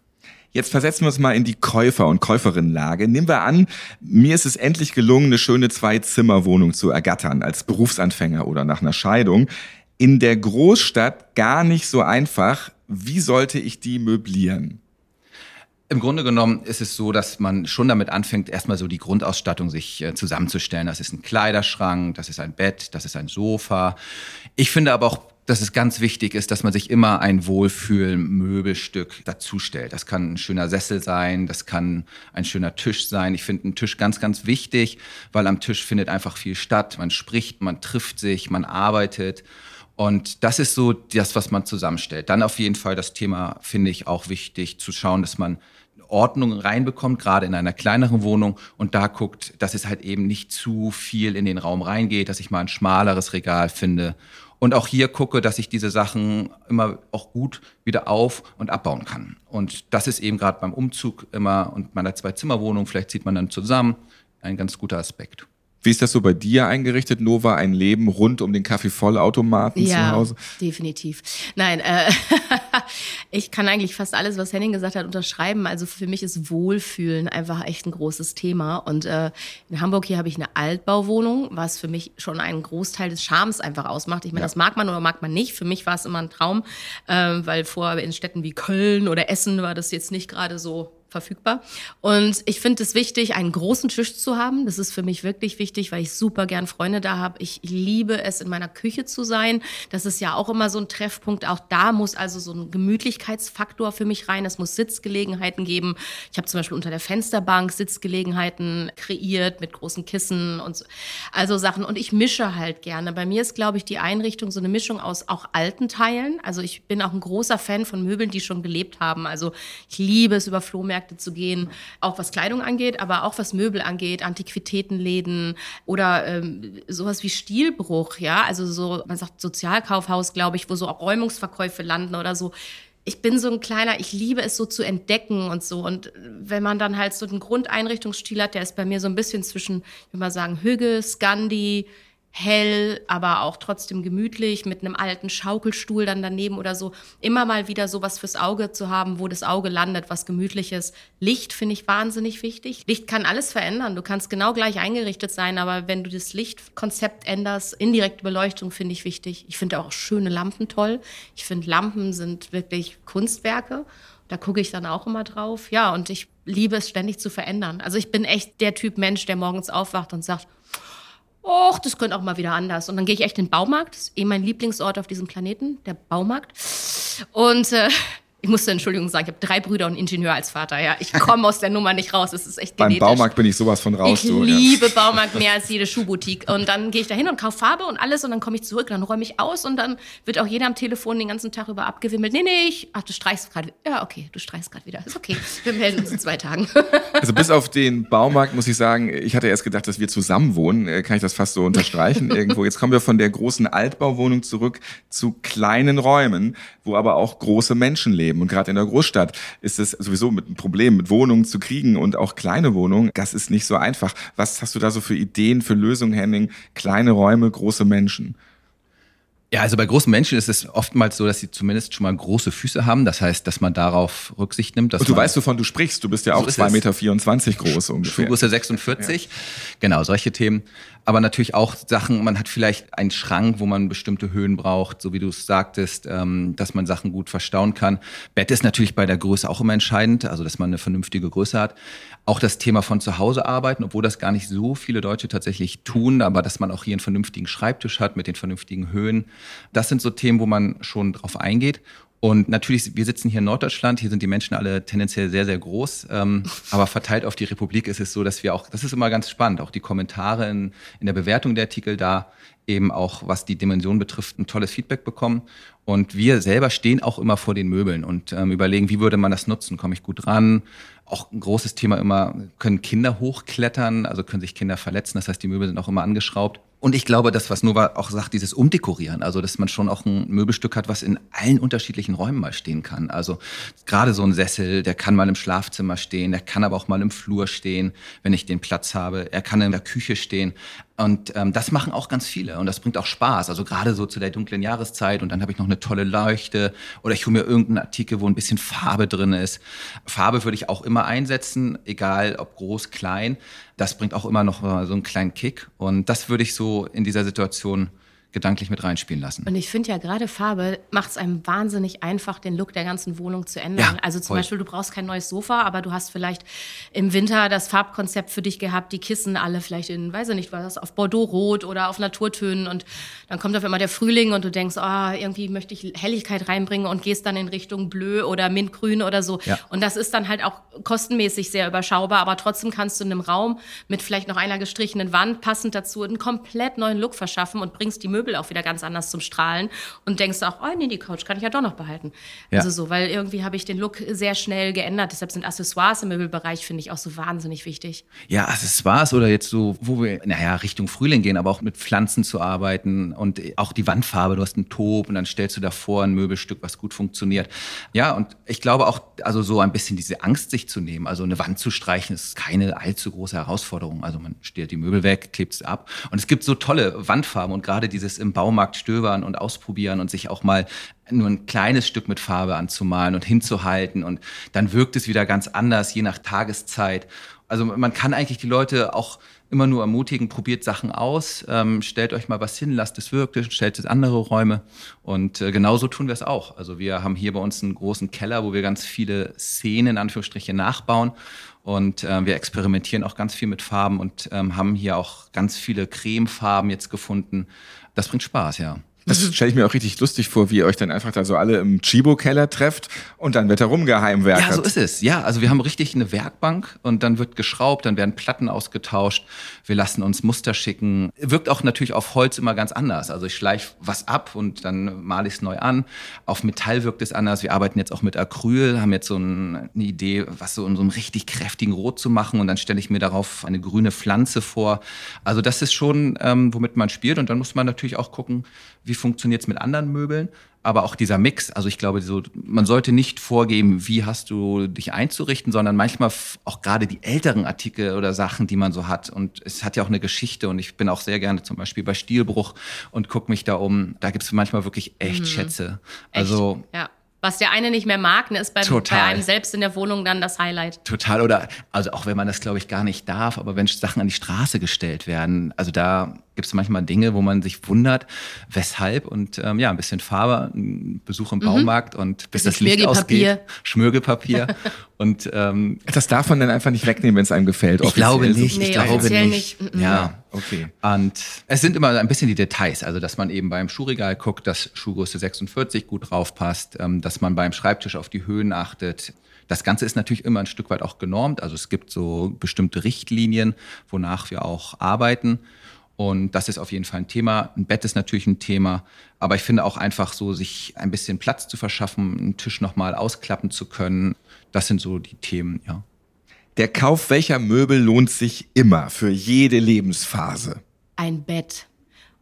[SPEAKER 1] Jetzt versetzen wir uns mal in die Käufer- und Käuferinnenlage. Nehmen wir an, mir ist es endlich gelungen, eine schöne Zwei-Zimmer-Wohnung zu ergattern, als Berufsanfänger oder nach einer Scheidung. In der Großstadt gar nicht so einfach. Wie sollte ich die möblieren?
[SPEAKER 4] Im Grunde genommen ist es so, dass man schon damit anfängt, erstmal so die Grundausstattung sich äh, zusammenzustellen. Das ist ein Kleiderschrank, das ist ein Bett, das ist ein Sofa. Ich finde aber auch dass es ganz wichtig ist, dass man sich immer ein Wohlfühl-Möbelstück dazustellt. Das kann ein schöner Sessel sein, das kann ein schöner Tisch sein. Ich finde einen Tisch ganz, ganz wichtig, weil am Tisch findet einfach viel statt. Man spricht, man trifft sich, man arbeitet. Und das ist so das, was man zusammenstellt. Dann auf jeden Fall das Thema, finde ich auch wichtig, zu schauen, dass man Ordnung reinbekommt, gerade in einer kleineren Wohnung und da guckt, dass es halt eben nicht zu viel in den Raum reingeht, dass ich mal ein schmaleres Regal finde und auch hier gucke, dass ich diese Sachen immer auch gut wieder auf- und abbauen kann. Und das ist eben gerade beim Umzug immer und meiner Zwei-Zimmer-Wohnung, vielleicht zieht man dann zusammen, ein ganz guter Aspekt.
[SPEAKER 1] Wie ist das so bei dir eingerichtet, Nova? Ein Leben rund um den Kaffeevollautomaten
[SPEAKER 3] ja,
[SPEAKER 1] zu Hause?
[SPEAKER 3] definitiv. Nein, äh, ich kann eigentlich fast alles, was Henning gesagt hat, unterschreiben. Also für mich ist Wohlfühlen einfach echt ein großes Thema. Und äh, in Hamburg hier habe ich eine Altbauwohnung, was für mich schon einen Großteil des Charmes einfach ausmacht. Ich meine,
[SPEAKER 1] Ja.
[SPEAKER 3] das mag man oder mag man nicht. Für mich war es immer ein Traum, äh, weil vorher in Städten wie Köln oder Essen war das jetzt nicht gerade so verfügbar. Und ich finde es wichtig, einen großen Tisch zu haben. Das ist für mich wirklich wichtig, weil ich super gern Freunde da habe. Ich liebe es, in meiner Küche zu sein. Das ist ja auch immer so ein Treffpunkt. Auch da muss also so ein Gemütlichkeitsfaktor für mich rein. Es muss Sitzgelegenheiten geben. Ich habe zum Beispiel unter der Fensterbank Sitzgelegenheiten kreiert mit großen Kissen und so. also Sachen. Und ich mische halt gerne. Bei mir ist, glaube ich, die Einrichtung so eine Mischung aus auch alten Teilen. Also ich bin auch ein großer Fan von Möbeln, die schon gelebt haben. Also ich liebe es, über Flohmärkte zu gehen, auch was Kleidung angeht, aber auch was Möbel angeht, Antiquitätenläden oder ähm, sowas wie Stilbruch, ja, also so, man sagt Sozialkaufhaus, glaube ich, wo so auch Räumungsverkäufe landen oder so. Ich bin so ein kleiner, ich liebe es so zu entdecken und so. Und wenn man dann halt so einen Grundeinrichtungsstil hat, der ist bei mir so ein bisschen zwischen, ich würde mal sagen, Hügge, Scandi, hell, aber auch trotzdem gemütlich mit einem alten Schaukelstuhl dann daneben oder so. Immer mal wieder sowas fürs Auge zu haben, wo das Auge landet, was gemütliches. Licht finde ich wahnsinnig wichtig. Licht kann alles verändern. Du kannst genau gleich eingerichtet sein, aber wenn du das Lichtkonzept änderst, indirekte Beleuchtung finde ich wichtig. Ich finde auch schöne Lampen toll. Ich finde Lampen sind wirklich Kunstwerke. Da gucke ich dann auch immer drauf. Ja, und ich liebe es ständig zu verändern. Also ich bin echt der Typ Mensch, der morgens aufwacht und sagt, Och, das könnte auch mal wieder anders. Und dann gehe ich echt in den Baumarkt. Das ist eh mein Lieblingsort auf diesem Planeten, der Baumarkt. Und äh, ich musste Entschuldigung sagen, ich habe drei Brüder und Ingenieur als Vater. Ja, ich komme aus der Nummer nicht raus. Es ist echt
[SPEAKER 1] Beim
[SPEAKER 3] genetisch.
[SPEAKER 1] Baumarkt bin ich sowas von raus.
[SPEAKER 3] Ich
[SPEAKER 1] ja.
[SPEAKER 3] liebe Baumarkt mehr als jede Schuhboutique. Und dann gehe ich da hin und kaufe Farbe und alles und dann komme ich zurück, dann räume ich aus und dann wird auch jeder am Telefon den ganzen Tag über abgewimmelt. Nee, nee, ich, ach, du streichst gerade. Ja, okay, du streichst gerade wieder. Ist okay. Wir melden uns in zwei Tagen.
[SPEAKER 1] Also bis auf den Baumarkt muss ich sagen, ich hatte erst gedacht, dass wir zusammen wohnen. Äh, Kann ich das fast so unterstreichen irgendwo. Jetzt kommen wir von der großen Altbauwohnung zurück zu kleinen Räumen, wo aber auch große Menschen leben. Und gerade in der Großstadt ist es sowieso mit ein Problem, mit Wohnungen zu kriegen und auch kleine Wohnungen. Das ist nicht so einfach. Was hast du da so für Ideen, für Lösungen, Henning? Kleine Räume, große Menschen.
[SPEAKER 4] Ja, also bei großen Menschen ist es oftmals so, dass sie zumindest schon mal große Füße haben. Das heißt, dass man darauf Rücksicht nimmt. Dass
[SPEAKER 1] Und du weißt, wovon du sprichst. Du bist ja auch
[SPEAKER 4] So ist
[SPEAKER 1] 2,24
[SPEAKER 4] es.
[SPEAKER 1] Meter groß ungefähr.
[SPEAKER 4] Schuhgröße 46. Genau, solche Themen. Aber natürlich auch Sachen, man hat vielleicht einen Schrank, wo man bestimmte Höhen braucht, so wie du es sagtest, ähm, dass man Sachen gut verstauen kann. Bett ist natürlich bei der Größe auch immer entscheidend, also dass man eine vernünftige Größe hat. Auch das Thema von zu Hause arbeiten, obwohl das gar nicht so viele Deutsche tatsächlich tun, aber dass man auch hier einen vernünftigen Schreibtisch hat mit den vernünftigen Höhen. Das sind so Themen, wo man schon drauf eingeht. Und natürlich, wir sitzen hier in Norddeutschland, hier sind die Menschen alle tendenziell sehr, sehr groß. Ähm, aber verteilt auf die Republik ist es so, dass wir auch, das ist immer ganz spannend, auch die Kommentare in, in der Bewertung der Artikel da eben auch, was die Dimension betrifft, ein tolles Feedback bekommen. Und wir selber stehen auch immer vor den Möbeln und ähm, überlegen, wie würde man das nutzen? Komme ich gut ran? Auch ein großes Thema immer, können Kinder hochklettern, also können sich Kinder verletzen. Das heißt, die Möbel sind auch immer angeschraubt. Und ich glaube, das, was Nova auch sagt, dieses Umdekorieren, also dass man schon auch ein Möbelstück hat, was in allen unterschiedlichen Räumen mal stehen kann. Also gerade so ein Sessel, der kann mal im Schlafzimmer stehen, der kann aber auch mal im Flur stehen, wenn ich den Platz habe. Er kann in der Küche stehen. Und ähm, das machen auch ganz viele und das bringt auch Spaß. Also gerade so zu der dunklen Jahreszeit und dann habe ich noch eine tolle Leuchte oder ich hole mir irgendeinen Artikel, wo ein bisschen Farbe drin ist. Farbe würde ich auch immer einsetzen, egal ob groß, klein. Das bringt auch immer noch so einen kleinen Kick. Und das würde ich so in dieser Situation gedanklich mit reinspielen lassen.
[SPEAKER 3] Und ich finde ja gerade Farbe macht es einem wahnsinnig einfach, den Look der ganzen Wohnung zu ändern.
[SPEAKER 4] Ja,
[SPEAKER 3] also zum
[SPEAKER 4] voll.
[SPEAKER 3] Beispiel, du brauchst kein neues Sofa, aber du hast vielleicht im Winter das Farbkonzept für dich gehabt, die Kissen alle vielleicht in, weiß ich nicht, was auf Bordeaux-Rot oder auf Naturtönen und dann kommt auf einmal der Frühling und du denkst, ah, irgendwie möchte ich Helligkeit reinbringen und gehst dann in Richtung Bleu oder Mintgrün oder so.
[SPEAKER 4] Ja.
[SPEAKER 3] Und das ist dann halt auch kostenmäßig sehr überschaubar, aber trotzdem kannst du in einem Raum mit vielleicht noch einer gestrichenen Wand passend dazu einen komplett neuen Look verschaffen und bringst die Möbel auch wieder ganz anders zum Strahlen und denkst auch, oh nee, die Couch kann ich ja doch noch behalten.
[SPEAKER 4] Ja.
[SPEAKER 3] Also so, weil irgendwie habe ich den Look sehr schnell geändert. Deshalb sind Accessoires im Möbelbereich, finde ich, auch so wahnsinnig wichtig.
[SPEAKER 4] Ja, Accessoires oder jetzt so, wo wir, naja, Richtung Frühling gehen, aber auch mit Pflanzen zu arbeiten und auch die Wandfarbe, du hast einen Taub und dann stellst du davor ein Möbelstück, was gut funktioniert. Ja, und ich glaube auch, also so ein bisschen diese Angst sich zu nehmen, also eine Wand zu streichen, ist keine allzu große Herausforderung. Also man stellt die Möbel weg, klebt es ab und es gibt so tolle Wandfarben und gerade dieses im Baumarkt stöbern und ausprobieren und sich auch mal nur ein kleines Stück mit Farbe anzumalen und hinzuhalten und dann wirkt es wieder ganz anders, je nach Tageszeit. Also man kann eigentlich die Leute auch immer nur ermutigen, probiert Sachen aus, ähm, stellt euch mal was hin, lasst es wirken, stellt es andere Räume. Und äh, genauso tun wir es auch. Also wir haben hier bei uns einen großen Keller, wo wir ganz viele Szenen in Anführungsstriche nachbauen. Und äh, wir experimentieren auch ganz viel mit Farben und ähm, haben hier auch ganz viele Cremefarben jetzt gefunden. Das bringt Spaß, ja.
[SPEAKER 1] Das stelle ich mir auch richtig lustig vor, wie ihr euch dann einfach da so alle im Chibo-Keller trefft und dann wird da rumgeheimwerkert.
[SPEAKER 4] Ja, so ist es. Ja, also wir haben richtig eine Werkbank und dann wird geschraubt, dann werden Platten ausgetauscht. Wir lassen uns Muster schicken. Wirkt auch natürlich auf Holz immer ganz anders. Also ich schleife was ab und dann male ich es neu an. Auf Metall wirkt es anders. Wir arbeiten jetzt auch mit Acryl, haben jetzt so eine Idee, was so in so einem richtig kräftigen Rot zu machen und dann stelle ich mir darauf eine grüne Pflanze vor. Also das ist schon, ähm, womit man spielt und dann muss man natürlich auch gucken, wie funktioniert es mit anderen Möbeln, aber auch dieser Mix. Also ich glaube, so, man sollte nicht vorgeben, wie hast du dich einzurichten, sondern manchmal auch gerade die älteren Artikel oder Sachen, die man so hat. Und es hat ja auch eine Geschichte und ich bin auch sehr gerne zum Beispiel bei Stilbruch und gucke mich da um. Da gibt es manchmal wirklich echt mhm. Schätze. Also
[SPEAKER 3] echt? ja. Was der eine nicht mehr mag, ne, ist bei, bei, einem selbst in der Wohnung dann das Highlight.
[SPEAKER 4] Total. Oder, also auch wenn man das, glaube ich, gar nicht darf, aber wenn Sachen an die Straße gestellt werden, also da gibt es manchmal Dinge, wo man sich wundert, weshalb. Und ähm, ja, ein bisschen Farbe, ein Besuch im mhm. Baumarkt und bis das Licht ausgeht. Schmirgelpapier. und ähm,
[SPEAKER 1] das darf man dann einfach nicht wegnehmen, wenn es einem gefällt.
[SPEAKER 4] Ich glaube nicht.
[SPEAKER 3] Nee,
[SPEAKER 4] ich glaube nicht.
[SPEAKER 3] nicht.
[SPEAKER 4] Mhm. Ja, okay. Und es sind immer ein bisschen die Details. Also, dass man eben beim Schuhregal guckt, dass Schuhgröße 46 gut drauf passt, ähm, dass man beim Schreibtisch auf die Höhen achtet. Das Ganze ist natürlich immer ein Stück weit auch genormt. Also es gibt so bestimmte Richtlinien, wonach wir auch arbeiten. Und das ist auf jeden Fall ein Thema. Ein Bett ist natürlich ein Thema. Aber ich finde auch einfach so, sich ein bisschen Platz zu verschaffen, einen Tisch nochmal ausklappen zu können. Das sind so die Themen, ja.
[SPEAKER 1] Der Kauf welcher Möbel lohnt sich immer für jede Lebensphase?
[SPEAKER 3] Ein Bett.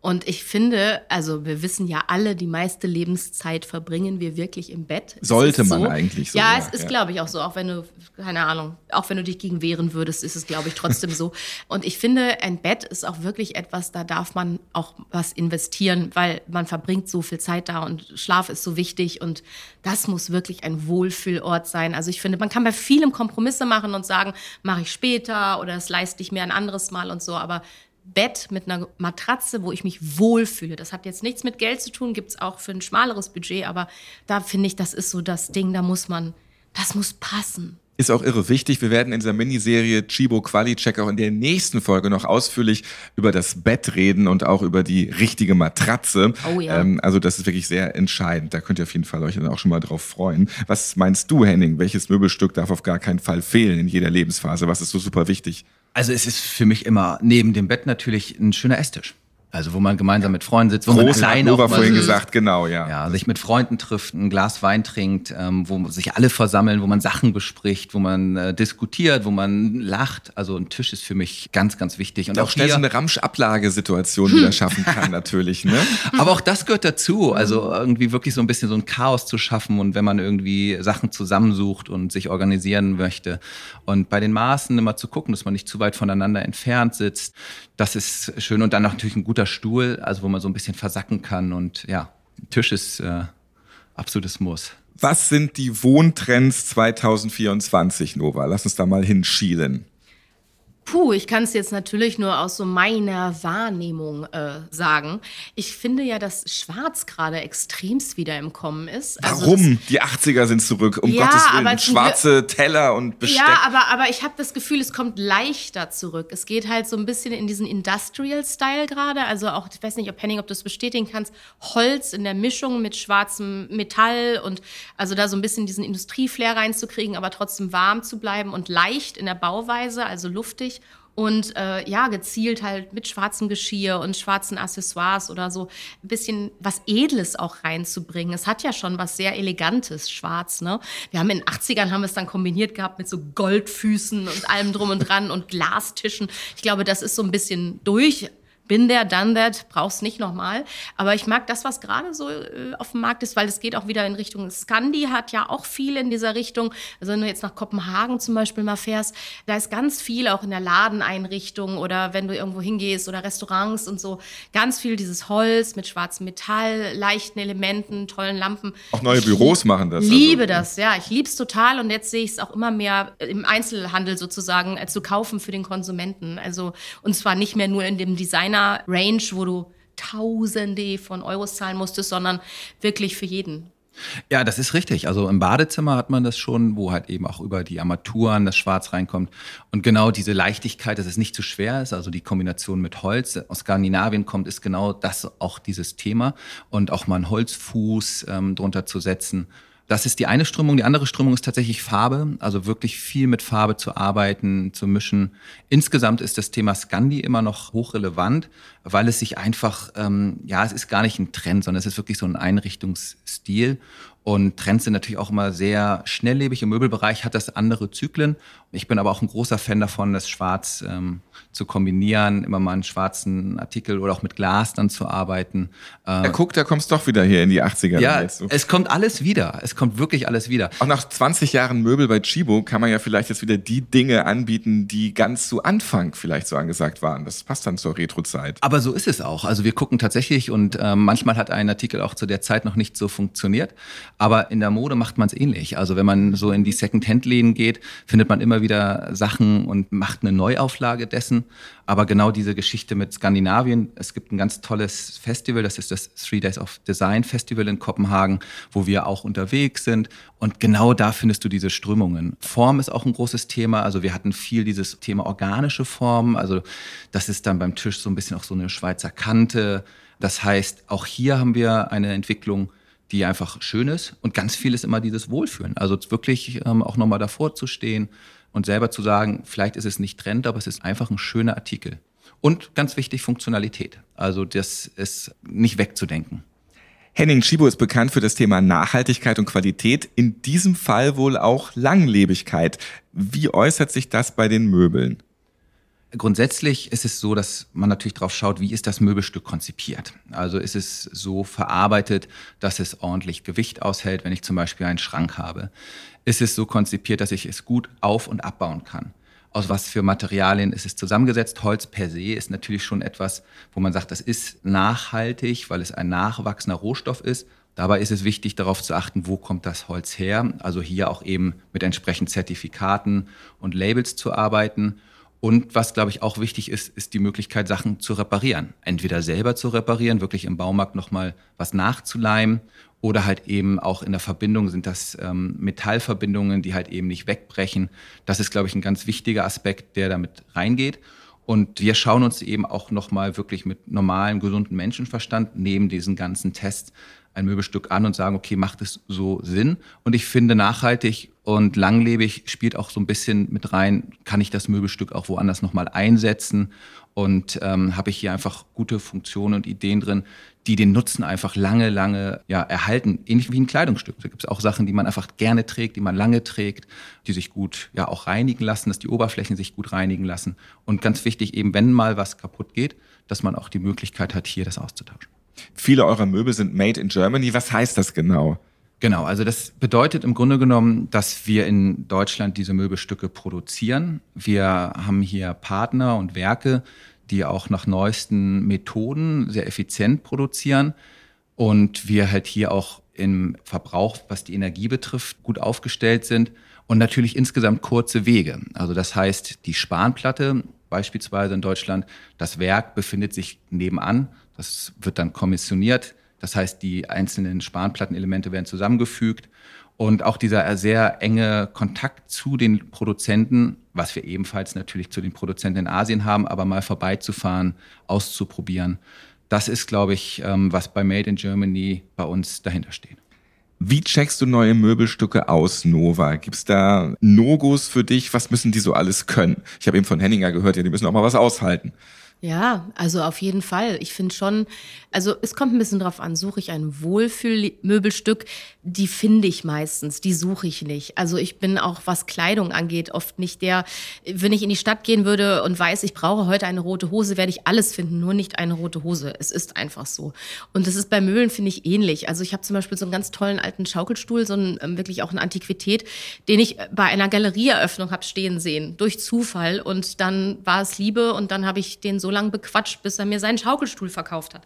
[SPEAKER 3] Und ich finde, also wir wissen ja alle, die meiste Lebenszeit verbringen wir wirklich im Bett.
[SPEAKER 1] Sollte man so. eigentlich so.
[SPEAKER 3] Ja, es ist, ja. glaube ich, auch so. Auch wenn du, keine Ahnung, auch wenn du dich gegen wehren würdest, ist es, glaube ich, trotzdem so. Und ich finde, ein Bett ist auch wirklich etwas, da darf man auch was investieren, weil man verbringt so viel Zeit da und Schlaf ist so wichtig und das muss wirklich ein Wohlfühlort sein. Also ich finde, man kann bei vielem Kompromisse machen und sagen, mache ich später oder es leiste ich mir ein anderes Mal und so, aber Bett mit einer Matratze, wo ich mich wohlfühle. Das hat jetzt nichts mit Geld zu tun, gibt es auch für ein schmaleres Budget, aber da finde ich, das ist so das Ding, da muss man, das muss passen.
[SPEAKER 1] Ist auch irre wichtig. Wir werden in dieser Miniserie Chibo Quali Check auch in der nächsten Folge noch ausführlich über das Bett reden und auch über die richtige Matratze.
[SPEAKER 3] Oh ja.
[SPEAKER 1] Ähm, also das ist wirklich sehr entscheidend. Da könnt ihr auf jeden Fall euch dann auch schon mal drauf freuen. Was meinst du, Henning? Welches Möbelstück darf auf gar keinen Fall fehlen in jeder Lebensphase? Was ist so super wichtig?
[SPEAKER 4] Also es ist für mich immer neben dem Bett natürlich ein schöner Esstisch. Also wo man gemeinsam mit Freunden sitzt, wo
[SPEAKER 1] Großen
[SPEAKER 4] man
[SPEAKER 1] alleine auch vorhin gesagt, genau, ja.
[SPEAKER 4] Ja, sich mit Freunden trifft, ein Glas Wein trinkt, ähm, wo sich alle versammeln, wo man Sachen bespricht, wo man äh, diskutiert, wo man lacht. Also ein Tisch ist für mich ganz, ganz wichtig.
[SPEAKER 1] Und auch, auch schnell so eine Ramsch-Ablagesituation wieder schaffen kann, natürlich. Ne?
[SPEAKER 4] Aber auch das gehört dazu. Also irgendwie wirklich so ein bisschen so ein Chaos zu schaffen und wenn man irgendwie Sachen zusammensucht und sich organisieren möchte. Und bei den Maßen immer zu gucken, dass man nicht zu weit voneinander entfernt sitzt. Das ist schön. Und dann natürlich ein guter Stuhl, also wo man so ein bisschen versacken kann. Und ja, Tisch ist äh, absolutes Muss.
[SPEAKER 1] Was sind die Wohntrends 2024, Nova? Lass uns da mal hinschielen.
[SPEAKER 3] Puh, ich kann es jetzt natürlich nur aus so meiner Wahrnehmung äh, sagen. Ich finde ja, dass Schwarz gerade extremst wieder im Kommen ist.
[SPEAKER 1] Also Warum? Die 80er sind zurück, um ja, Gottes Willen. Schwarze Teller und Besteck.
[SPEAKER 3] Ja, aber, aber ich habe das Gefühl, es kommt leichter zurück. Es geht halt so ein bisschen in diesen Industrial-Style gerade. Also auch, ich weiß nicht, ob Henning, ob du es bestätigen kannst, Holz in der Mischung mit schwarzem Metall und also da so ein bisschen diesen Industrieflair reinzukriegen, aber trotzdem warm zu bleiben und leicht in der Bauweise, also luftig und äh, ja, gezielt halt mit schwarzem Geschirr und schwarzen Accessoires oder so ein bisschen was Edles auch reinzubringen. Es hat ja schon was sehr Elegantes, schwarz, ne? Wir haben in den 80ern haben wir es dann kombiniert gehabt mit so Goldfüßen und allem drum und dran und Glastischen. Ich glaube, das ist so ein bisschen durch bin there, done that, brauch's nicht nochmal. Aber ich mag das, was gerade so äh, auf dem Markt ist, weil es geht auch wieder in Richtung Scandi, hat ja auch viel in dieser Richtung. Also wenn du jetzt nach Kopenhagen zum Beispiel mal fährst, da ist ganz viel auch in der Ladeneinrichtung oder wenn du irgendwo hingehst oder Restaurants und so, ganz viel dieses Holz mit schwarzem Metall, leichten Elementen, tollen Lampen.
[SPEAKER 1] Auch neue
[SPEAKER 3] ich
[SPEAKER 1] Büros machen das.
[SPEAKER 3] Liebe
[SPEAKER 1] also.
[SPEAKER 3] das, ja. Ich lieb's total und jetzt sehe ich es auch immer mehr im Einzelhandel sozusagen äh, zu kaufen für den Konsumenten. Also und zwar nicht mehr nur in dem Designer Range, wo du Tausende von Euros zahlen musstest, sondern wirklich für jeden.
[SPEAKER 4] Ja, das ist richtig. Also im Badezimmer hat man das schon, wo halt eben auch über die Armaturen das Schwarz reinkommt. Und genau diese Leichtigkeit, dass es nicht zu schwer ist, also die Kombination mit Holz aus Skandinavien kommt, ist genau das auch dieses Thema. Und auch mal einen Holzfuß ähm, drunter zu setzen das ist die eine Strömung. Die andere Strömung ist tatsächlich Farbe, also wirklich viel mit Farbe zu arbeiten, zu mischen. Insgesamt ist das Thema Scandi immer noch hochrelevant, weil es sich einfach, ähm, ja, es ist gar nicht ein Trend, sondern es ist wirklich so ein Einrichtungsstil. Und Trends sind natürlich auch immer sehr schnelllebig. Im Möbelbereich hat das andere Zyklen. Ich bin aber auch ein großer Fan davon, das Schwarz ähm, zu kombinieren, immer mal einen schwarzen Artikel oder auch mit Glas dann zu arbeiten.
[SPEAKER 1] Äh, ja, guck, da kommst du doch wieder hier in die 80er.
[SPEAKER 4] Ja, es kommt alles wieder. Es kommt wirklich alles wieder.
[SPEAKER 1] Auch nach 20 Jahren Möbel bei Chibo kann man ja vielleicht jetzt wieder die Dinge anbieten, die ganz zu Anfang vielleicht so angesagt waren. Das passt dann zur Retro-Zeit.
[SPEAKER 4] Aber so ist es auch. Also wir gucken tatsächlich und äh, manchmal hat ein Artikel auch zu der Zeit noch nicht so funktioniert. Aber in der Mode macht man es ähnlich. Also wenn man so in die Second-Hand-Läden geht, findet man immer wieder Sachen und macht eine Neuauflage dessen. Aber genau diese Geschichte mit Skandinavien, es gibt ein ganz tolles Festival, das ist das Three Days of Design Festival in Kopenhagen, wo wir auch unterwegs sind. Und genau da findest du diese Strömungen. Form ist auch ein großes Thema. Also wir hatten viel dieses Thema organische Formen. Also das ist dann beim Tisch so ein bisschen auch so eine Schweizer Kante. Das heißt, auch hier haben wir eine Entwicklung, die einfach schön ist. Und ganz viel ist immer dieses Wohlfühlen. Also wirklich ähm, auch nochmal davor zu stehen und selber zu sagen, vielleicht ist es nicht Trend, aber es ist einfach ein schöner Artikel. Und ganz wichtig, Funktionalität. Also das ist nicht wegzudenken.
[SPEAKER 1] Henning Schibo ist bekannt für das Thema Nachhaltigkeit und Qualität, in diesem Fall wohl auch Langlebigkeit. Wie äußert sich das bei den Möbeln?
[SPEAKER 4] Grundsätzlich ist es so, dass man natürlich darauf schaut, wie ist das Möbelstück konzipiert. Also ist es so verarbeitet, dass es ordentlich Gewicht aushält, wenn ich zum Beispiel einen Schrank habe. Ist es so konzipiert, dass ich es gut auf- und abbauen kann. Aus was für Materialien ist es zusammengesetzt? Holz per se ist natürlich schon etwas, wo man sagt, das ist nachhaltig, weil es ein nachwachsender Rohstoff ist. Dabei ist es wichtig, darauf zu achten, wo kommt das Holz her. Also hier auch eben mit entsprechenden Zertifikaten und Labels zu arbeiten. Und was, glaube ich, auch wichtig ist, ist die Möglichkeit, Sachen zu reparieren. Entweder selber zu reparieren, wirklich im Baumarkt nochmal was nachzuleimen oder halt eben auch in der Verbindung sind das ähm, Metallverbindungen, die halt eben nicht wegbrechen. Das ist, glaube ich, ein ganz wichtiger Aspekt, der damit reingeht. Und wir schauen uns eben auch nochmal wirklich mit normalem, gesunden Menschenverstand neben diesen ganzen Tests ein Möbelstück an und sagen, okay, macht es so Sinn? Und ich finde, nachhaltig und langlebig spielt auch so ein bisschen mit rein, kann ich das Möbelstück auch woanders nochmal einsetzen? Und ähm, habe ich hier einfach gute Funktionen und Ideen drin, die den Nutzen einfach lange, lange ja, erhalten. Ähnlich wie ein Kleidungsstück. Da gibt es auch Sachen, die man einfach gerne trägt, die man lange trägt, die sich gut ja auch reinigen lassen, dass die Oberflächen sich gut reinigen lassen. Und ganz wichtig eben, wenn mal was kaputt geht, dass man auch die Möglichkeit hat, hier das auszutauschen.
[SPEAKER 1] Viele eurer Möbel sind made in Germany. Was heißt das genau?
[SPEAKER 4] Genau, also das bedeutet im Grunde genommen, dass wir in Deutschland diese Möbelstücke produzieren. Wir haben hier Partner und Werke, die auch nach neuesten Methoden sehr effizient produzieren und wir halt hier auch im Verbrauch, was die Energie betrifft, gut aufgestellt sind und natürlich insgesamt kurze Wege. Also das heißt, die Spanplatte beispielsweise in Deutschland, das Werk befindet sich nebenan, das wird dann kommissioniert. Das heißt, die einzelnen Spanplattenelemente werden zusammengefügt. Und auch dieser sehr enge Kontakt zu den Produzenten, was wir ebenfalls natürlich zu den Produzenten in Asien haben, aber mal vorbeizufahren, auszuprobieren, das ist, glaube ich, ähm, was bei Made in Germany bei uns dahinter steht.
[SPEAKER 1] Wie checkst du neue Möbelstücke aus, Nova? Gibt's da No-Gos für dich? Was müssen die so alles können? Ich habe eben von Henninger gehört, ja, die müssen auch mal was aushalten.
[SPEAKER 3] Ja, also auf jeden Fall. Ich finde schon, also es kommt ein bisschen drauf an, suche ich ein Wohlfühlmöbelstück, die finde ich meistens, die suche ich nicht. Also ich bin auch, was Kleidung angeht, oft nicht der, wenn ich in die Stadt gehen würde und weiß, ich brauche heute eine rote Hose, werde ich alles finden, nur nicht eine rote Hose. Es ist einfach so. Und das ist bei Möbeln, finde ich, ähnlich. Also ich habe zum Beispiel so einen ganz tollen alten Schaukelstuhl, so ein, ähm, wirklich auch eine Antiquität, den ich bei einer Galerieeröffnung habe stehen sehen, durch Zufall. Und dann war es Liebe und dann habe ich den so lange bequatscht, bis er mir seinen Schaukelstuhl verkauft hat.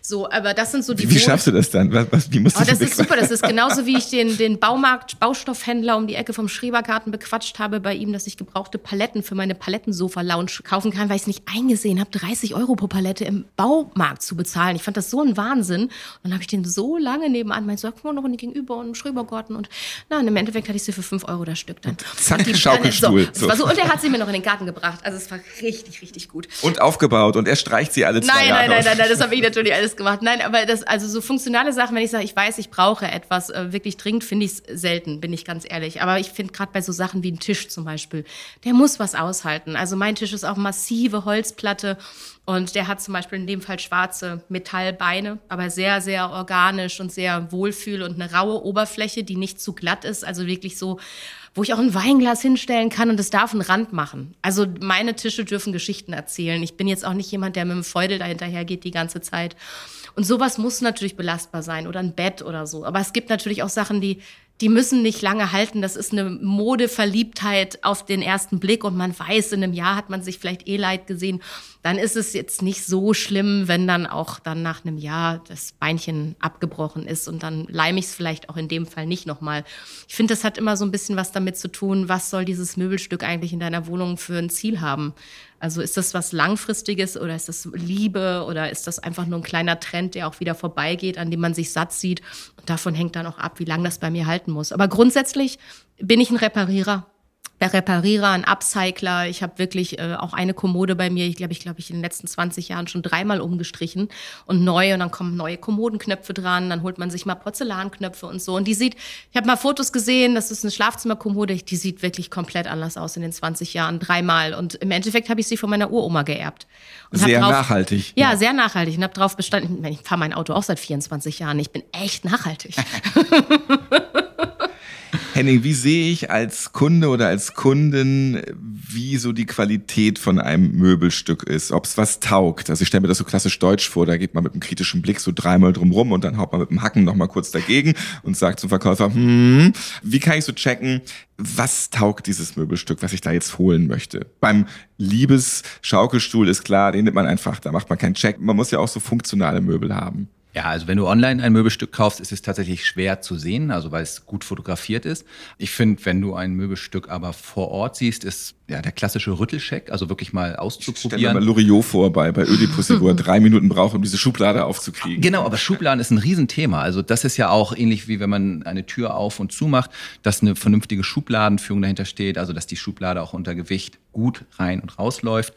[SPEAKER 3] So, aber das sind so die.
[SPEAKER 1] Wie, wie schaffst du das dann? Was, was, wie musst du
[SPEAKER 3] oh, das ist super. Das ist genauso wie ich den, den Baumarkt, Baustoffhändler um die Ecke vom Schrebergarten bequatscht habe bei ihm, dass ich gebrauchte Paletten für meine Palettensofa-Lounge kaufen kann, weil ich es nicht eingesehen habe, 30 Euro pro Palette im Baumarkt zu bezahlen. Ich fand das so ein Wahnsinn. Und dann habe ich den so lange nebenan, meinte, so, guck mal noch gegenüber und im Schrebergarten. Und na, und im Endeffekt hatte ich sie für 5 Euro das Stück dann.
[SPEAKER 1] Zack, die, Schaukelstuhl.
[SPEAKER 3] So, so. Und er hat sie mir noch in den Garten gebracht. Also es war richtig, richtig gut.
[SPEAKER 1] Und aufgebaut und er streicht sie alle zwei
[SPEAKER 3] nein,
[SPEAKER 1] Jahre
[SPEAKER 3] Nein, nein, nein, nein, das habe ich natürlich alles gemacht. Nein, aber das, also so funktionale Sachen, wenn ich sage, ich weiß, ich brauche etwas äh, wirklich dringend, finde ich es selten, bin ich ganz ehrlich. Aber ich finde gerade bei so Sachen wie ein Tisch zum Beispiel, der muss was aushalten. Also mein Tisch ist auch massive Holzplatte und der hat zum Beispiel in dem Fall schwarze Metallbeine, aber sehr, sehr organisch und sehr wohlfühl und eine raue Oberfläche, die nicht zu glatt ist. Also wirklich so wo ich auch ein Weinglas hinstellen kann und es darf einen Rand machen. Also meine Tische dürfen Geschichten erzählen. Ich bin jetzt auch nicht jemand, der mit dem Feudel dahinterher geht die ganze Zeit. Und sowas muss natürlich belastbar sein oder ein Bett oder so. Aber es gibt natürlich auch Sachen, die die müssen nicht lange halten. Das ist eine Modeverliebtheit auf den ersten Blick und man weiß, in einem Jahr hat man sich vielleicht eh leid gesehen. Dann ist es jetzt nicht so schlimm, wenn dann auch dann nach einem Jahr das Beinchen abgebrochen ist und dann leime ich es vielleicht auch in dem Fall nicht nochmal. Ich finde, das hat immer so ein bisschen was damit zu tun, was soll dieses Möbelstück eigentlich in deiner Wohnung für ein Ziel haben. Also ist das was Langfristiges oder ist das Liebe oder ist das einfach nur ein kleiner Trend, der auch wieder vorbeigeht, an dem man sich satt sieht? Und davon hängt dann auch ab, wie lange das bei mir halten muss. Aber grundsätzlich bin ich ein Reparierer Reparierer, ein Upcycler. Ich habe wirklich äh, auch eine Kommode bei mir, ich glaube, ich glaube, ich in den letzten 20 Jahren schon dreimal umgestrichen und neu und dann kommen neue Kommodenknöpfe dran, dann holt man sich mal Porzellanknöpfe und so und die sieht, ich habe mal Fotos gesehen, das ist eine Schlafzimmerkommode, die sieht wirklich komplett anders aus in den 20 Jahren, dreimal und im Endeffekt habe ich sie von meiner Uroma geerbt.
[SPEAKER 1] Und sehr drauf, nachhaltig.
[SPEAKER 3] Ja, ja, sehr nachhaltig und habe drauf bestanden, ich fahre mein Auto auch seit 24 Jahren, ich bin echt nachhaltig.
[SPEAKER 1] Henning, wie sehe ich als Kunde oder als Kundin, wie so die Qualität von einem Möbelstück ist, ob es was taugt? Also ich stelle mir das so klassisch deutsch vor, da geht man mit einem kritischen Blick so dreimal drum rum und dann haut man mit dem Hacken nochmal kurz dagegen und sagt zum Verkäufer, hm, wie kann ich so checken, was taugt dieses Möbelstück, was ich da jetzt holen möchte? Beim Liebesschaukelstuhl ist klar, den nimmt man einfach, da macht man keinen Check. Man muss ja auch so funktionale Möbel haben.
[SPEAKER 4] Ja, also wenn du online ein Möbelstück kaufst, ist es tatsächlich schwer zu sehen, also weil es gut fotografiert ist. Ich finde, wenn du ein Möbelstück aber vor Ort siehst, ist ja der klassische Rüttelcheck, also wirklich mal auszuprobieren.
[SPEAKER 1] Stell mir mal Loriot vor bei, bei Ödipussy, wo er drei Minuten braucht, um diese Schublade aufzukriegen.
[SPEAKER 4] Genau, aber Schubladen ist ein Riesenthema. Also das ist ja auch ähnlich wie wenn man eine Tür auf und zu macht, dass eine vernünftige Schubladenführung dahinter steht, also dass die Schublade auch unter Gewicht gut rein und rausläuft.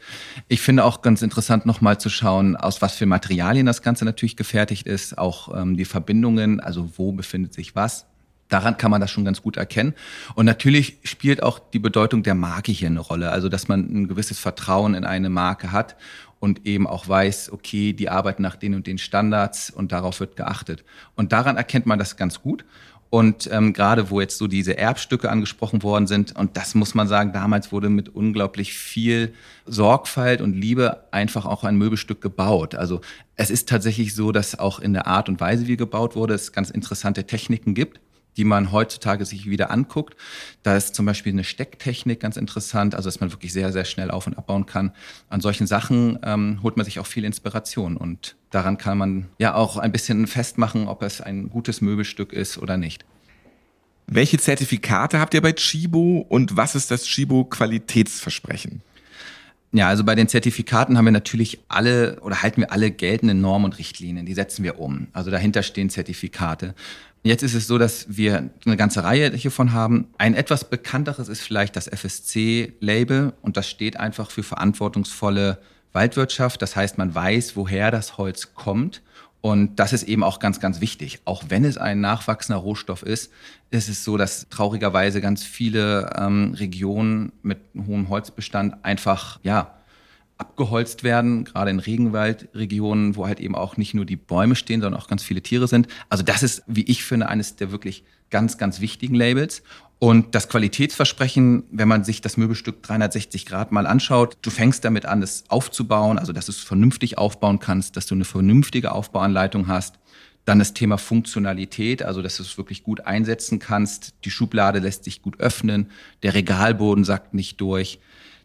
[SPEAKER 4] Ich finde auch ganz interessant nochmal zu schauen, aus was für Materialien das Ganze natürlich gefertigt ist, auch ähm, die Verbindungen, also wo befindet sich was. Daran kann man das schon ganz gut erkennen. Und natürlich spielt auch die Bedeutung der Marke hier eine Rolle. Also, dass man ein gewisses Vertrauen in eine Marke hat und eben auch weiß, okay, die arbeiten nach den und den Standards und darauf wird geachtet. Und daran erkennt man das ganz gut. Und ähm, gerade wo jetzt so diese Erbstücke angesprochen worden sind, und das muss man sagen, damals wurde mit unglaublich viel Sorgfalt und Liebe einfach auch ein Möbelstück gebaut. Also es ist tatsächlich so, dass auch in der Art und Weise, wie gebaut wurde, es ganz interessante Techniken gibt die man heutzutage sich wieder anguckt. Da ist zum Beispiel eine Stecktechnik ganz interessant, also dass man wirklich sehr, sehr schnell auf- und abbauen kann. An solchen Sachen ähm, holt man sich auch viel Inspiration und daran kann man ja auch ein bisschen festmachen, ob es ein gutes Möbelstück ist oder nicht.
[SPEAKER 1] Welche Zertifikate habt ihr bei Chibo und was ist das Chibo Qualitätsversprechen?
[SPEAKER 4] Ja, also bei den Zertifikaten haben wir natürlich alle oder halten wir alle geltenden Normen und Richtlinien, die setzen wir um. Also dahinter stehen Zertifikate. Jetzt ist es so, dass wir eine ganze Reihe hiervon haben. Ein etwas bekannteres ist vielleicht das FSC-Label und das steht einfach für verantwortungsvolle Waldwirtschaft. Das heißt, man weiß, woher das Holz kommt Und das ist eben auch ganz, ganz wichtig. Auch wenn es ein nachwachsender Rohstoff ist, ist es so, dass traurigerweise ganz viele ähm, Regionen mit hohem Holzbestand einfach, ja, abgeholzt werden, gerade in Regenwaldregionen, wo halt eben auch nicht nur die Bäume stehen, sondern auch ganz viele Tiere sind. Also das ist, wie ich finde, eines der wirklich ganz, ganz wichtigen Labels. Und das Qualitätsversprechen, wenn man sich das Möbelstück 360 Grad mal anschaut, du fängst damit an, es aufzubauen, also dass du es vernünftig aufbauen kannst, dass du eine vernünftige Aufbauanleitung hast. Dann das Thema Funktionalität, also dass du es wirklich gut einsetzen kannst. Die Schublade lässt sich gut öffnen, der Regalboden sackt nicht durch.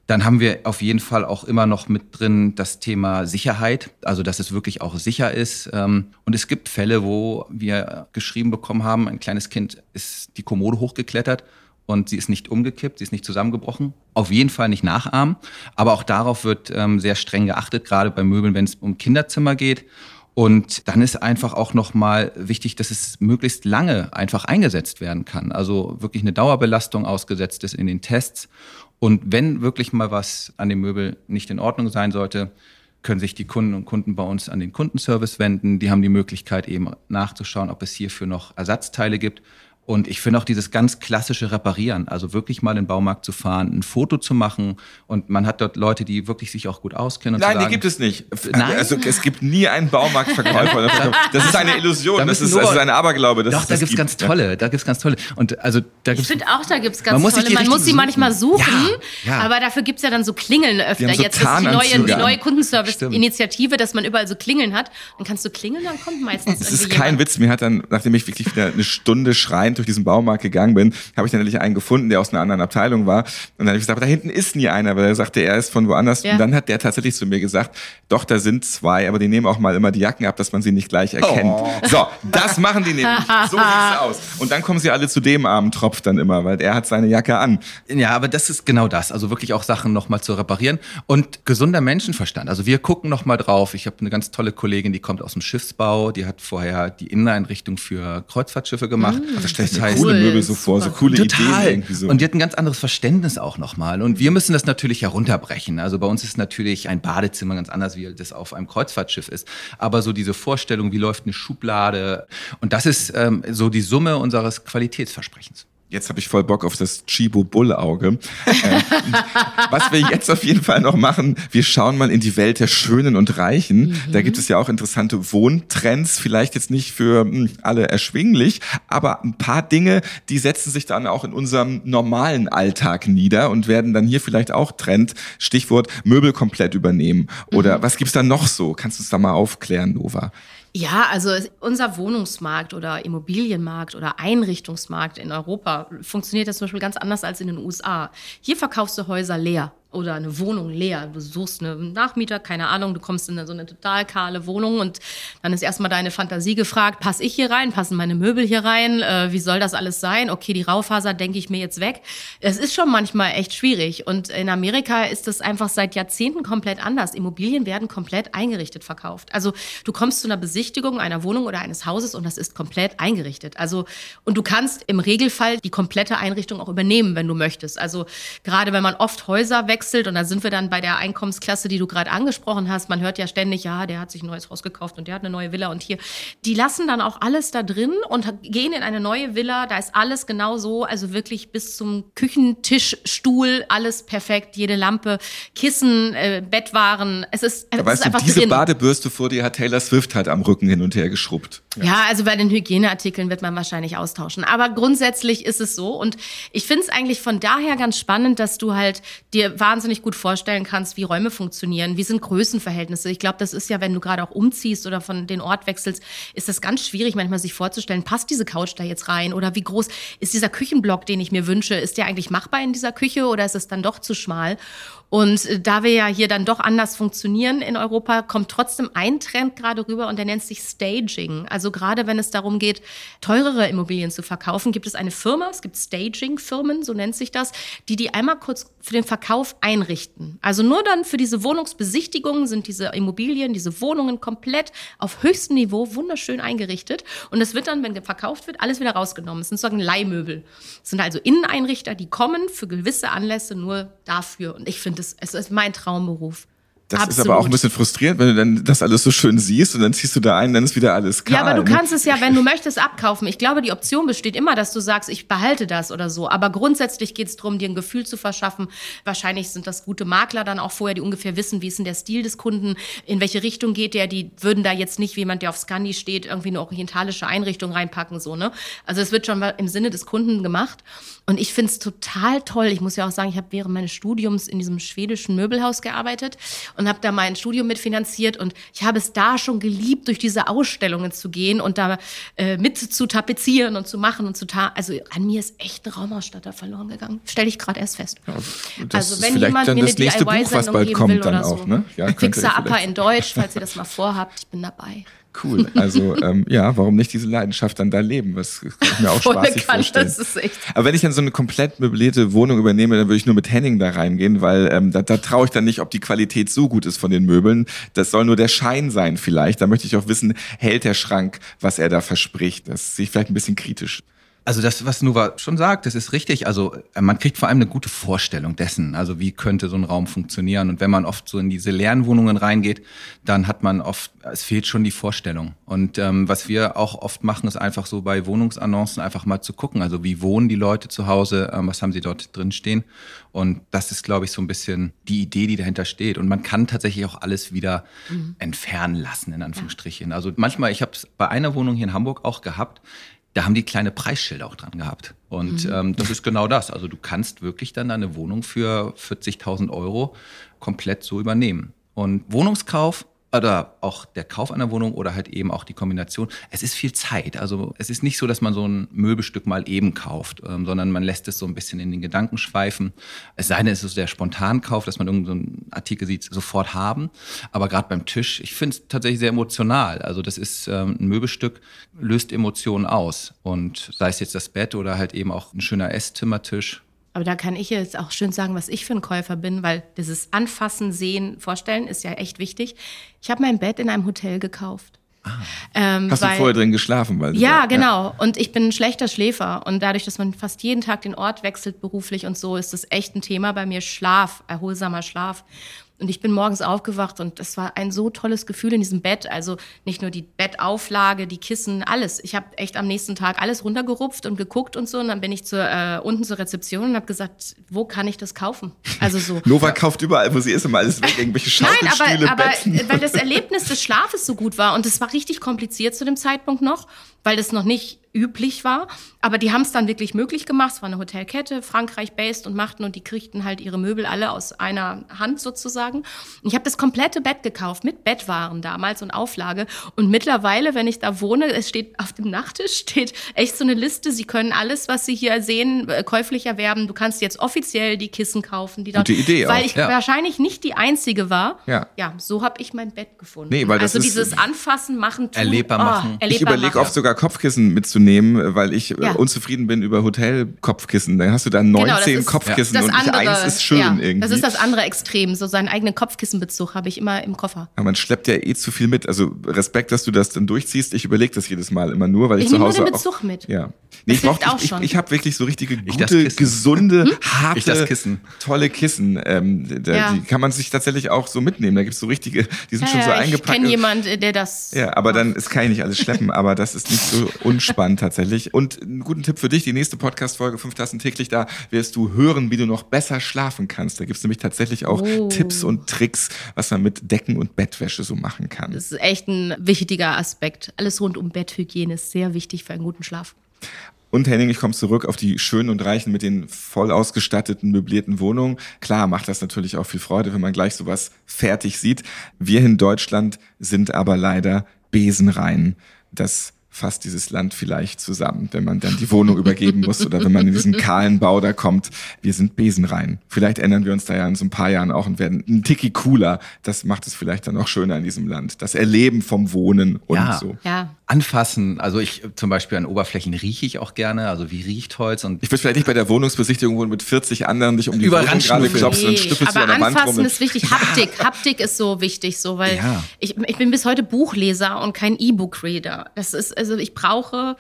[SPEAKER 4] Dann haben wir auf jeden Fall auch immer noch mit drin das Thema Sicherheit, also dass es wirklich auch sicher ist. Ähm, und es gibt Fälle, wo wir geschrieben bekommen haben, ein kleines Kind ist die Kommode hochgeklettert und sie ist nicht umgekippt, sie ist nicht zusammengebrochen. Auf jeden Fall nicht nachahmen. Aber auch darauf wird ähm, sehr streng geachtet, gerade bei Möbeln, wenn es um Kinderzimmer geht. Und dann ist einfach auch nochmal wichtig, dass es möglichst lange einfach eingesetzt werden kann. Also wirklich eine Dauerbelastung ausgesetzt ist in den Tests. Und wenn wirklich mal was an dem Möbel nicht in Ordnung sein sollte, können sich die Kunden und Kunden bei uns an den Kundenservice wenden. Die haben die Möglichkeit eben nachzuschauen, ob es hierfür noch Ersatzteile gibt. Und ich finde auch dieses ganz klassische Reparieren, also wirklich mal in den Baumarkt zu fahren, ein Foto zu machen und man hat dort Leute, die wirklich sich auch gut auskennen.
[SPEAKER 1] Nein,
[SPEAKER 4] sagen,
[SPEAKER 1] die gibt es nicht.
[SPEAKER 4] Nein?
[SPEAKER 1] Also es gibt nie einen Baumarktverkäufer. Das ist eine Illusion,
[SPEAKER 4] Da
[SPEAKER 1] das ist,
[SPEAKER 4] nur-
[SPEAKER 1] das ist ein Aberglaube. Das
[SPEAKER 4] Doch,
[SPEAKER 1] es
[SPEAKER 4] da gibt's
[SPEAKER 1] gibt.
[SPEAKER 4] ganz tolle, da gibt's ganz tolle. Und also da
[SPEAKER 3] Ich
[SPEAKER 4] gibt's
[SPEAKER 3] finde auch, da gibt es ganz
[SPEAKER 4] Man muss
[SPEAKER 3] tolle. Man muss sie manchmal
[SPEAKER 4] suchen.
[SPEAKER 3] suchen,
[SPEAKER 4] Ja, ja.
[SPEAKER 3] aber dafür gibt es ja dann so Klingeln öfter.
[SPEAKER 1] So
[SPEAKER 3] Jetzt ist die neue, die neue Kundenservice-Initiative, dass man überall so Klingeln hat. Dann kannst du klingeln, dann kommt meistens
[SPEAKER 1] Das ist kein
[SPEAKER 3] jemand.
[SPEAKER 1] Witz. Mir hat dann, nachdem ich wirklich wieder eine Stunde schreiend durch diesen Baumarkt gegangen bin, habe ich dann endlich einen gefunden, der aus einer anderen Abteilung war. Und dann habe ich gesagt, aber da hinten ist nie einer, weil er sagte, er ist von woanders.
[SPEAKER 3] Ja.
[SPEAKER 1] Und dann hat der tatsächlich zu mir gesagt, doch, da sind zwei, aber die nehmen auch mal immer die Jacken ab, dass man sie nicht gleich erkennt.
[SPEAKER 4] Oh.
[SPEAKER 1] So, das machen die nämlich. So sieht's aus. Und dann kommen sie alle zu dem armen Tropf dann immer, weil er hat seine Jacke an.
[SPEAKER 4] Ja, aber das ist genau das. Also wirklich auch Sachen nochmal zu reparieren. Und gesunder Menschenverstand. Also wir gucken nochmal drauf. Ich habe eine ganz tolle Kollegin, die kommt aus dem Schiffsbau. Die hat vorher die Inneneinrichtung für Kreuzfahrtschiffe gemacht.
[SPEAKER 1] Ach, das
[SPEAKER 4] heißt-
[SPEAKER 1] coole
[SPEAKER 3] Cool,
[SPEAKER 1] Möbel so vor, so coole Ideen
[SPEAKER 4] Total.
[SPEAKER 1] irgendwie so.
[SPEAKER 4] Und die hat ein ganz anderes Verständnis auch nochmal. Und wir müssen das natürlich herunterbrechen. Also bei uns ist natürlich ein Badezimmer ganz anders, wie das auf einem Kreuzfahrtschiff ist. Aber so diese Vorstellung, wie läuft eine Schublade. Und das ist ähm, so die Summe unseres Qualitätsversprechens.
[SPEAKER 1] Jetzt habe ich voll Bock auf das Chibo Bull Auge. äh, was wir jetzt auf jeden Fall noch machen, wir schauen mal in die Welt der Schönen und Reichen. Da gibt es ja auch interessante Wohntrends, vielleicht jetzt nicht für mh, alle erschwinglich, aber ein paar Dinge, die setzen sich dann auch in unserem normalen Alltag nieder und werden dann hier vielleicht auch Trend. Stichwort Möbel komplett übernehmen. Oder was gibt's da noch so? Kannst du es da mal aufklären, Nova?
[SPEAKER 3] Ja, also unser Wohnungsmarkt oder Immobilienmarkt oder Einrichtungsmarkt in Europa funktioniert das zum Beispiel ganz anders als in den USA. Hier verkaufst du Häuser leer oder eine Wohnung leer. Du suchst einen Nachmieter, keine Ahnung, du kommst in so eine total kahle Wohnung und dann ist erstmal deine Fantasie gefragt, passe ich hier rein, passen meine Möbel hier rein, äh, wie soll das alles sein? Okay, die Raufaser denke ich mir jetzt weg. Es ist schon manchmal echt schwierig und in Amerika ist das einfach seit Jahrzehnten komplett anders. Immobilien werden komplett eingerichtet verkauft. Also du kommst zu einer Besichtigung einer Wohnung oder eines Hauses und das ist komplett eingerichtet. Also und du kannst im Regelfall die komplette Einrichtung auch übernehmen, wenn du möchtest. Also gerade wenn man oft Häuser wechselt und da sind wir dann bei der Einkommensklasse, die du gerade angesprochen hast. Man hört ja ständig, ja, der hat sich ein neues Haus gekauft und der hat eine neue Villa und hier. Die lassen dann auch alles da drin und gehen in eine neue Villa. Da ist alles genau so, also wirklich bis zum Küchentisch, Stuhl, alles perfekt, jede Lampe, Kissen, äh, Bettwaren. Es ist, es ist
[SPEAKER 1] weißt du,
[SPEAKER 3] einfach
[SPEAKER 1] diese
[SPEAKER 3] drin.
[SPEAKER 1] Badebürste vor dir hat Taylor Swift halt am Rücken hin und her geschrubbt.
[SPEAKER 3] Ja, also bei den Hygieneartikeln wird man wahrscheinlich austauschen. Aber grundsätzlich ist es so. Und ich finde es eigentlich von daher ganz spannend, dass du halt dir wahnsinnig gut vorstellen kannst, wie Räume funktionieren, wie sind Größenverhältnisse. Ich glaube, das ist ja, wenn du gerade auch umziehst oder von den Ort wechselst, ist das ganz schwierig, manchmal sich vorzustellen, passt diese Couch da jetzt rein oder wie groß ist dieser Küchenblock, den ich mir wünsche, ist der eigentlich machbar in dieser Küche oder ist es dann doch zu schmal? Und äh, da wir ja hier dann doch anders funktionieren in Europa, kommt trotzdem ein Trend gerade rüber und der nennt sich Staging. Also gerade wenn es darum geht, teurere Immobilien zu verkaufen, gibt es eine Firma, es gibt Staging-Firmen, so nennt sich das, die die einmal kurz für den Verkauf einrichten. Also nur dann für diese Wohnungsbesichtigungen sind diese Immobilien, diese Wohnungen komplett auf höchstem Niveau wunderschön eingerichtet. Und es wird dann, wenn verkauft wird, alles wieder rausgenommen. Es sind sozusagen Leihmöbel. Es sind also Inneneinrichter, die kommen für gewisse Anlässe nur dafür. Und ich finde, es es ist mein Traumberuf.
[SPEAKER 1] Das
[SPEAKER 3] Absolut.
[SPEAKER 1] ist aber auch ein bisschen frustrierend, wenn du dann das alles so schön siehst und dann ziehst du da ein, dann ist wieder alles kahl.
[SPEAKER 3] Ja, aber du kannst es ja, wenn du möchtest, abkaufen. Ich glaube, die Option besteht immer, dass du sagst, ich behalte das oder so. Aber grundsätzlich geht es darum, dir ein Gefühl zu verschaffen. Wahrscheinlich sind das gute Makler dann auch vorher, die ungefähr wissen, wie ist denn der Stil des Kunden, in welche Richtung geht der. Die würden da jetzt nicht, wie jemand, der auf Scandi steht, irgendwie eine orientalische Einrichtung reinpacken. so ne? Also es wird schon im Sinne des Kunden gemacht. Und ich finde es total toll. Ich muss ja auch sagen, ich habe während meines Studiums in diesem schwedischen Möbelhaus gearbeitet und habe da mein Studium mitfinanziert. Und ich habe es da schon geliebt, durch diese Ausstellungen zu gehen und da äh, mit zu tapezieren und zu machen und zu ta Also an mir ist echt ein Raumausstatter verloren gegangen. Stelle ich gerade erst fest.
[SPEAKER 1] Das
[SPEAKER 3] also wenn jemand
[SPEAKER 1] dann
[SPEAKER 3] mir eine DIY-Sendung geben
[SPEAKER 1] kommt
[SPEAKER 3] will
[SPEAKER 1] dann
[SPEAKER 3] oder
[SPEAKER 1] auch,
[SPEAKER 3] so.
[SPEAKER 1] ne? Ja,
[SPEAKER 3] Fixer Upper in Deutsch, falls ihr das mal vorhabt, ich bin dabei.
[SPEAKER 1] Cool. Also ähm, ja, warum nicht diese Leidenschaft dann da leben? Das kann ich mir auch
[SPEAKER 3] Kanne,
[SPEAKER 1] vorstellen. Aber wenn ich dann so eine komplett möblierte Wohnung übernehme, dann würde ich nur mit Henning da reingehen, weil ähm, da, da traue ich dann nicht, ob die Qualität so gut ist von den Möbeln. Das soll nur der Schein sein vielleicht. Da möchte ich auch wissen, hält der Schrank, was er da verspricht. Das sehe ich vielleicht ein bisschen kritisch.
[SPEAKER 4] Also das, was Nuva schon sagt, das ist richtig. Also äh, man kriegt vor allem eine gute Vorstellung dessen, also wie könnte so ein Raum funktionieren. Und wenn man oft so in diese leeren Wohnungen reingeht, dann hat man oft, es fehlt schon die Vorstellung. Und ähm, was wir auch oft machen, ist einfach so bei Wohnungsannoncen einfach mal zu gucken. Also wie wohnen die Leute zu Hause, ähm, was haben sie dort drin stehen. Und das ist, glaube ich, so ein bisschen die Idee, die dahinter steht. Und man kann tatsächlich auch alles wieder entfernen lassen, in Anführungsstrichen. Also manchmal, ich habe es bei einer Wohnung hier in Hamburg auch gehabt, da haben die kleine Preisschilder auch dran gehabt. Und
[SPEAKER 11] Mhm.
[SPEAKER 4] ähm, das ist genau das. Also du kannst wirklich dann deine Wohnung für 40.000 Euro komplett so übernehmen. Und Wohnungskauf oder auch der Kauf einer Wohnung oder halt eben auch die Kombination. Es ist viel Zeit. Also es ist nicht so, dass man so ein Möbelstück mal eben kauft, ähm, sondern man lässt es so ein bisschen in den Gedanken schweifen. Es sei denn, es ist der Spontankauf, dass man irgendeinen Artikel sieht, sofort haben. Aber gerade beim Tisch, ich finde es tatsächlich sehr emotional. Also das ist ähm, ein Möbelstück, löst Emotionen aus. Und sei es jetzt das Bett oder halt eben auch ein schöner Esszimmertisch.
[SPEAKER 3] Aber da kann ich jetzt auch schön sagen, was ich für ein Käufer bin, weil dieses Anfassen, Sehen, Vorstellen ist ja echt wichtig. Ich habe mein Bett in einem Hotel gekauft. Ähm,
[SPEAKER 1] Hast du
[SPEAKER 3] weil-
[SPEAKER 1] vorher drin geschlafen? Weil
[SPEAKER 3] Ja, genau. Und ich bin ein schlechter Schläfer. Und dadurch, dass man fast jeden Tag den Ort wechselt, beruflich und so, ist das echt ein Thema bei mir. Schlaf, erholsamer Schlaf. Und ich bin morgens aufgewacht und das war ein so tolles Gefühl in diesem Bett. Also nicht nur die Bettauflage, die Kissen, alles. Ich habe echt am nächsten Tag alles runtergerupft und geguckt und so. Und dann bin ich zur, äh, unten zur Rezeption und habe gesagt, wo kann ich das kaufen? Also so.
[SPEAKER 1] Nova kauft überall, wo sie ist, immer alles weg, irgendwelche
[SPEAKER 3] Nein,
[SPEAKER 1] Schaukelstühle,
[SPEAKER 3] aber, aber
[SPEAKER 1] Betten.
[SPEAKER 3] weil das Erlebnis des Schlafes so gut war und es war richtig kompliziert zu dem Zeitpunkt noch, weil das noch nicht üblich war. Aber die haben es dann wirklich möglich gemacht. Es war eine Hotelkette, Frankreich-based und machten und die kriegten halt ihre Möbel alle aus einer Hand sozusagen. Und ich habe das komplette Bett gekauft mit Bettwaren damals und Auflage. Und mittlerweile, wenn ich da wohne, es steht auf dem Nachttisch steht echt so eine Liste. Sie können alles, was Sie hier sehen, äh, käuflich erwerben. Du kannst jetzt offiziell die Kissen kaufen, die dort,
[SPEAKER 1] Gute Idee
[SPEAKER 3] weil
[SPEAKER 1] auch,
[SPEAKER 3] ich
[SPEAKER 1] ja.
[SPEAKER 3] wahrscheinlich nicht die einzige war.
[SPEAKER 1] Ja.
[SPEAKER 3] Ja, so habe ich mein Bett gefunden.
[SPEAKER 1] Nee, weil das
[SPEAKER 3] also
[SPEAKER 1] ist-
[SPEAKER 3] dieses Anfassen, Machen, tun.
[SPEAKER 4] Erlebbar
[SPEAKER 3] oh,
[SPEAKER 4] machen.
[SPEAKER 1] Ich
[SPEAKER 3] erlebbar
[SPEAKER 1] überlege
[SPEAKER 3] machen.
[SPEAKER 1] oft sogar Kopfkissen mitzunehmen, weil ich äh,
[SPEAKER 3] Ja.
[SPEAKER 1] unzufrieden bin über Hotelkopfkissen. Dann hast du da 19
[SPEAKER 3] Genau, das ist
[SPEAKER 1] Kopfkissen
[SPEAKER 3] das
[SPEAKER 1] und nicht
[SPEAKER 3] andere,
[SPEAKER 1] eins ist schön
[SPEAKER 3] ja,
[SPEAKER 1] irgendwie.
[SPEAKER 3] Das ist das andere Extrem. So seinen eigenen Kopfkissenbezug habe ich immer im Koffer.
[SPEAKER 1] Aber man schleppt ja eh zu viel mit. Also Respekt, dass du das dann durchziehst. Ich überlege das jedes Mal immer nur, weil ich,
[SPEAKER 3] Ich
[SPEAKER 1] zu
[SPEAKER 3] nehme nur
[SPEAKER 1] Hause
[SPEAKER 3] den
[SPEAKER 1] auch,
[SPEAKER 3] Bezug mit.
[SPEAKER 1] Ja.
[SPEAKER 3] Das
[SPEAKER 1] ich brauch-
[SPEAKER 3] auch
[SPEAKER 1] ich, ich, ich habe wirklich so richtige
[SPEAKER 4] Ich
[SPEAKER 1] gute, gesunde, harte,
[SPEAKER 4] Ich das Kissen.
[SPEAKER 1] tolle Kissen. Ähm, da,
[SPEAKER 3] Ja.
[SPEAKER 1] Die kann man sich tatsächlich auch so mitnehmen. Da gibt's so richtige, die sind schon so
[SPEAKER 3] ja, ich
[SPEAKER 1] eingepackt.
[SPEAKER 3] kenne jemanden, der das.
[SPEAKER 1] Ja, aber dann, es kann ich nicht alles schleppen, aber das ist nicht so unspannend tatsächlich. Und einen guten Tipp für dich, die nächste Podcast-Folge, fünf Tassen täglich, da wirst du hören, wie du noch besser schlafen kannst. Da gibt's nämlich tatsächlich auch
[SPEAKER 3] Oh.
[SPEAKER 1] Tipps und Tricks, was man mit Decken und Bettwäsche so machen kann.
[SPEAKER 3] Das ist echt ein wichtiger Aspekt. Alles rund um Betthygiene ist sehr wichtig für einen guten Schlaf.
[SPEAKER 1] Und Henning, ich komme zurück auf die schönen und reichen mit den voll ausgestatteten, möblierten Wohnungen. Klar macht das natürlich auch viel Freude, wenn man gleich sowas fertig sieht. Wir in Deutschland sind aber leider besenrein. Das fasst dieses Land vielleicht zusammen, wenn man dann die Wohnung übergeben muss oder wenn man in diesen kahlen Bau da kommt. Wir sind besenrein. Vielleicht ändern wir uns da ja in so ein paar Jahren auch und werden ein Tiki cooler. Das macht es vielleicht dann auch schöner in diesem Land. Das Erleben vom Wohnen und
[SPEAKER 4] Ja.
[SPEAKER 1] so.
[SPEAKER 3] Ja.
[SPEAKER 4] Anfassen, also ich zum Beispiel an Oberflächen rieche ich auch gerne, also wie riecht Holz und
[SPEAKER 1] Ich würde vielleicht nicht bei der Wohnungsbesichtigung, wo du mit 40 anderen dich um die Wohnung gerade klopfst und
[SPEAKER 3] Nee,
[SPEAKER 1] schnüffelst du
[SPEAKER 3] aber
[SPEAKER 1] an der Wand rum.
[SPEAKER 3] anfassen ist wichtig. Haptik, Haptik ist so wichtig, so weil
[SPEAKER 4] Ja.
[SPEAKER 3] ich, ich bin bis heute Buchleser und kein E-Book-Reader. Das ist also ich brauche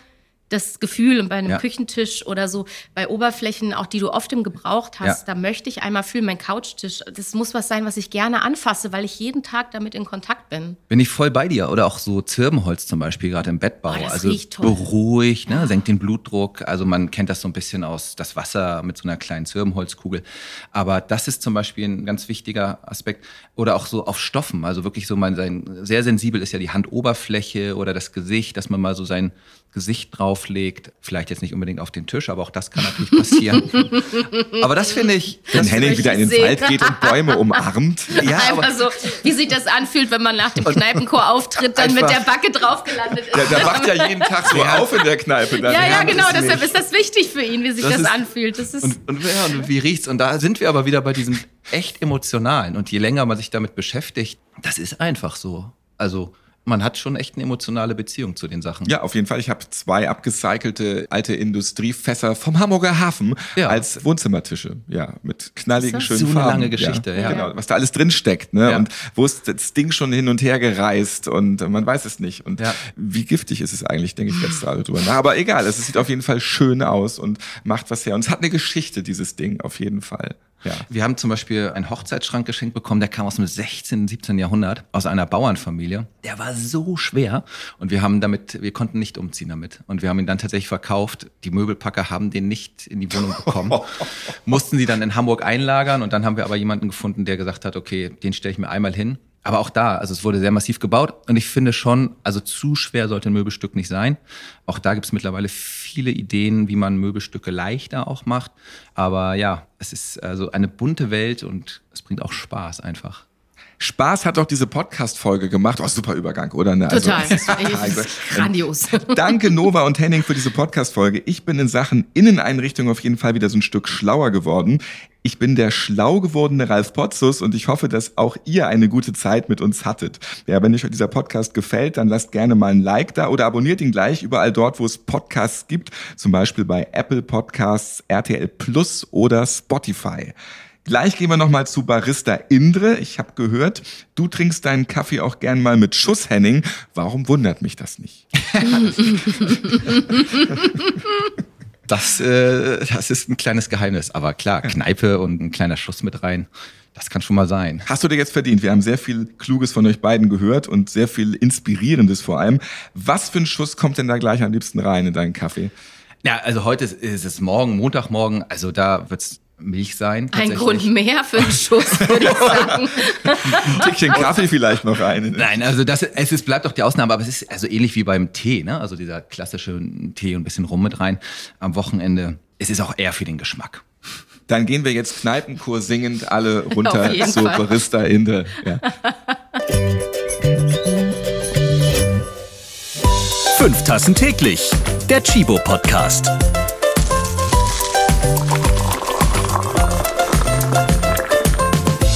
[SPEAKER 3] das Gefühl und bei einem
[SPEAKER 4] Ja.
[SPEAKER 3] Küchentisch oder so, bei Oberflächen, auch die du oft im Gebrauch hast,
[SPEAKER 4] Ja.
[SPEAKER 3] da möchte ich einmal fühlen, mein Couchtisch, das muss was sein, was ich gerne anfasse, weil ich jeden Tag damit in Kontakt bin.
[SPEAKER 4] Bin ich voll bei dir. Oder auch so Zirbenholz zum Beispiel, gerade im Bettbau.
[SPEAKER 3] Oh, das
[SPEAKER 4] also beruhigt, ne? senkt den Blutdruck. Also man kennt das so ein bisschen aus das Wasser mit so einer kleinen Zirbenholzkugel. Aber das ist zum Beispiel ein ganz wichtiger Aspekt. Oder auch so auf Stoffen. Also wirklich so man sein, sehr sensibel ist ja die Handoberfläche oder das Gesicht, dass man mal so sein Gesicht drauflegt. Vielleicht jetzt nicht unbedingt auf den Tisch, aber auch das kann natürlich passieren. aber das finde ich.
[SPEAKER 1] Wenn Henning wieder in den
[SPEAKER 3] sehen.
[SPEAKER 1] Wald geht und Bäume umarmt.
[SPEAKER 4] ja, aber
[SPEAKER 3] Einfach so, wie sich das anfühlt, wenn man nach dem Kneipenchor auftritt, dann mit der Backe drauf gelandet ist.
[SPEAKER 1] Der, der wacht ja jeden Tag so auf in der Kneipe. Dann
[SPEAKER 3] ja, ja, genau,
[SPEAKER 1] es
[SPEAKER 3] deshalb
[SPEAKER 1] nicht.
[SPEAKER 3] ist das wichtig für ihn, wie sich
[SPEAKER 4] Das
[SPEAKER 3] das,
[SPEAKER 4] ist-
[SPEAKER 3] anfühlt. Das ist
[SPEAKER 4] Und, und, ja, und wie riecht's? Und da sind wir aber wieder bei diesem echt emotionalen. Und je länger man sich damit beschäftigt, das ist einfach so. Also man hat schon echt eine emotionale Beziehung zu den Sachen.
[SPEAKER 1] Ja, auf jeden Fall. Ich habe zwei abgecycelte alte Industriefässer vom Hamburger Hafen
[SPEAKER 4] Ja.
[SPEAKER 1] als Wohnzimmertische. Ja, mit knalligen,
[SPEAKER 3] Ist das?
[SPEAKER 1] schönen
[SPEAKER 4] So eine
[SPEAKER 1] Farben.
[SPEAKER 4] lange Geschichte, ja.
[SPEAKER 1] Genau, was da alles drin steckt, ne?
[SPEAKER 4] Ja.
[SPEAKER 1] Und wo ist das Ding schon hin und her gereist und man weiß es nicht. Und
[SPEAKER 4] Ja.
[SPEAKER 1] wie giftig ist es eigentlich, denke ich jetzt gerade drüber nach. Aber egal, es sieht auf jeden Fall schön aus und macht was her. Und es hat eine Geschichte, dieses Ding, auf jeden Fall. Ja.
[SPEAKER 4] Wir haben zum Beispiel einen Hochzeitsschrank geschenkt bekommen, der kam aus dem 16., 17. Jahrhundert, aus einer Bauernfamilie. Der war so schwer und wir haben damit, wir konnten nicht umziehen damit. Und wir haben ihn dann tatsächlich verkauft. Die Möbelpacker haben den nicht in die Wohnung bekommen. Mussten sie dann in Hamburg einlagern und dann haben wir aber jemanden gefunden, der gesagt hat, okay, den stelle ich mir einmal hin. Aber auch da, also es wurde sehr massiv gebaut und ich finde schon, also zu schwer sollte ein Möbelstück nicht sein. Auch da gibt es mittlerweile viele Ideen, wie man Möbelstücke leichter auch macht. Aber ja, es ist also eine bunte Welt und es bringt auch Spaß einfach.
[SPEAKER 1] Spaß hat doch diese Podcast-Folge gemacht. Oh, super Übergang, oder? Ne?
[SPEAKER 3] total.
[SPEAKER 1] Also, es ist total
[SPEAKER 3] Das ist grandios.
[SPEAKER 1] Danke Nova und Henning für diese Podcast-Folge. Ich bin in Sachen Inneneinrichtung auf jeden Fall wieder so ein Stück schlauer geworden. Ich bin der schlau gewordene Ralf Potzus und ich hoffe, dass auch ihr eine gute Zeit mit uns hattet. Ja, wenn euch dieser Podcast gefällt, dann lasst gerne mal ein Like da oder abonniert ihn gleich überall dort, wo es Podcasts gibt. Zum Beispiel bei Apple Podcasts, RTL Plus oder Spotify. Gleich gehen wir nochmal zu Barista Indre. Ich habe gehört, du trinkst deinen Kaffee auch gern mal mit Schuss, Henning. Warum wundert mich das nicht?
[SPEAKER 4] Das, äh, das ist ein kleines Geheimnis. Aber klar, Kneipe und ein kleiner Schuss mit rein, das kann schon mal sein.
[SPEAKER 1] Hast du dir jetzt verdient? Wir haben sehr viel Kluges von euch beiden gehört und sehr viel Inspirierendes vor allem. Was für ein Schuss kommt denn da gleich am liebsten rein in deinen Kaffee?
[SPEAKER 4] Ja, also heute ist, ist es morgen, Montagmorgen, also da wird's Milch sein.
[SPEAKER 3] Ein. Grund mehr für einen Schuss, würde ich sagen.
[SPEAKER 1] Ein Tickchen Kaffee vielleicht noch rein.
[SPEAKER 4] Nein, also das, es ist, bleibt doch die Ausnahme, aber es ist also ähnlich wie beim Tee, ne? Also dieser klassische Tee und ein bisschen Rum mit rein am Wochenende. Es ist auch eher für den Geschmack.
[SPEAKER 1] Dann gehen wir jetzt Kneipenchor singend alle runter
[SPEAKER 3] Auf jeden
[SPEAKER 1] zu
[SPEAKER 3] Fall.
[SPEAKER 1] Barista Indre. Ja.
[SPEAKER 5] Fünf Tassen täglich. Der Chibo Podcast.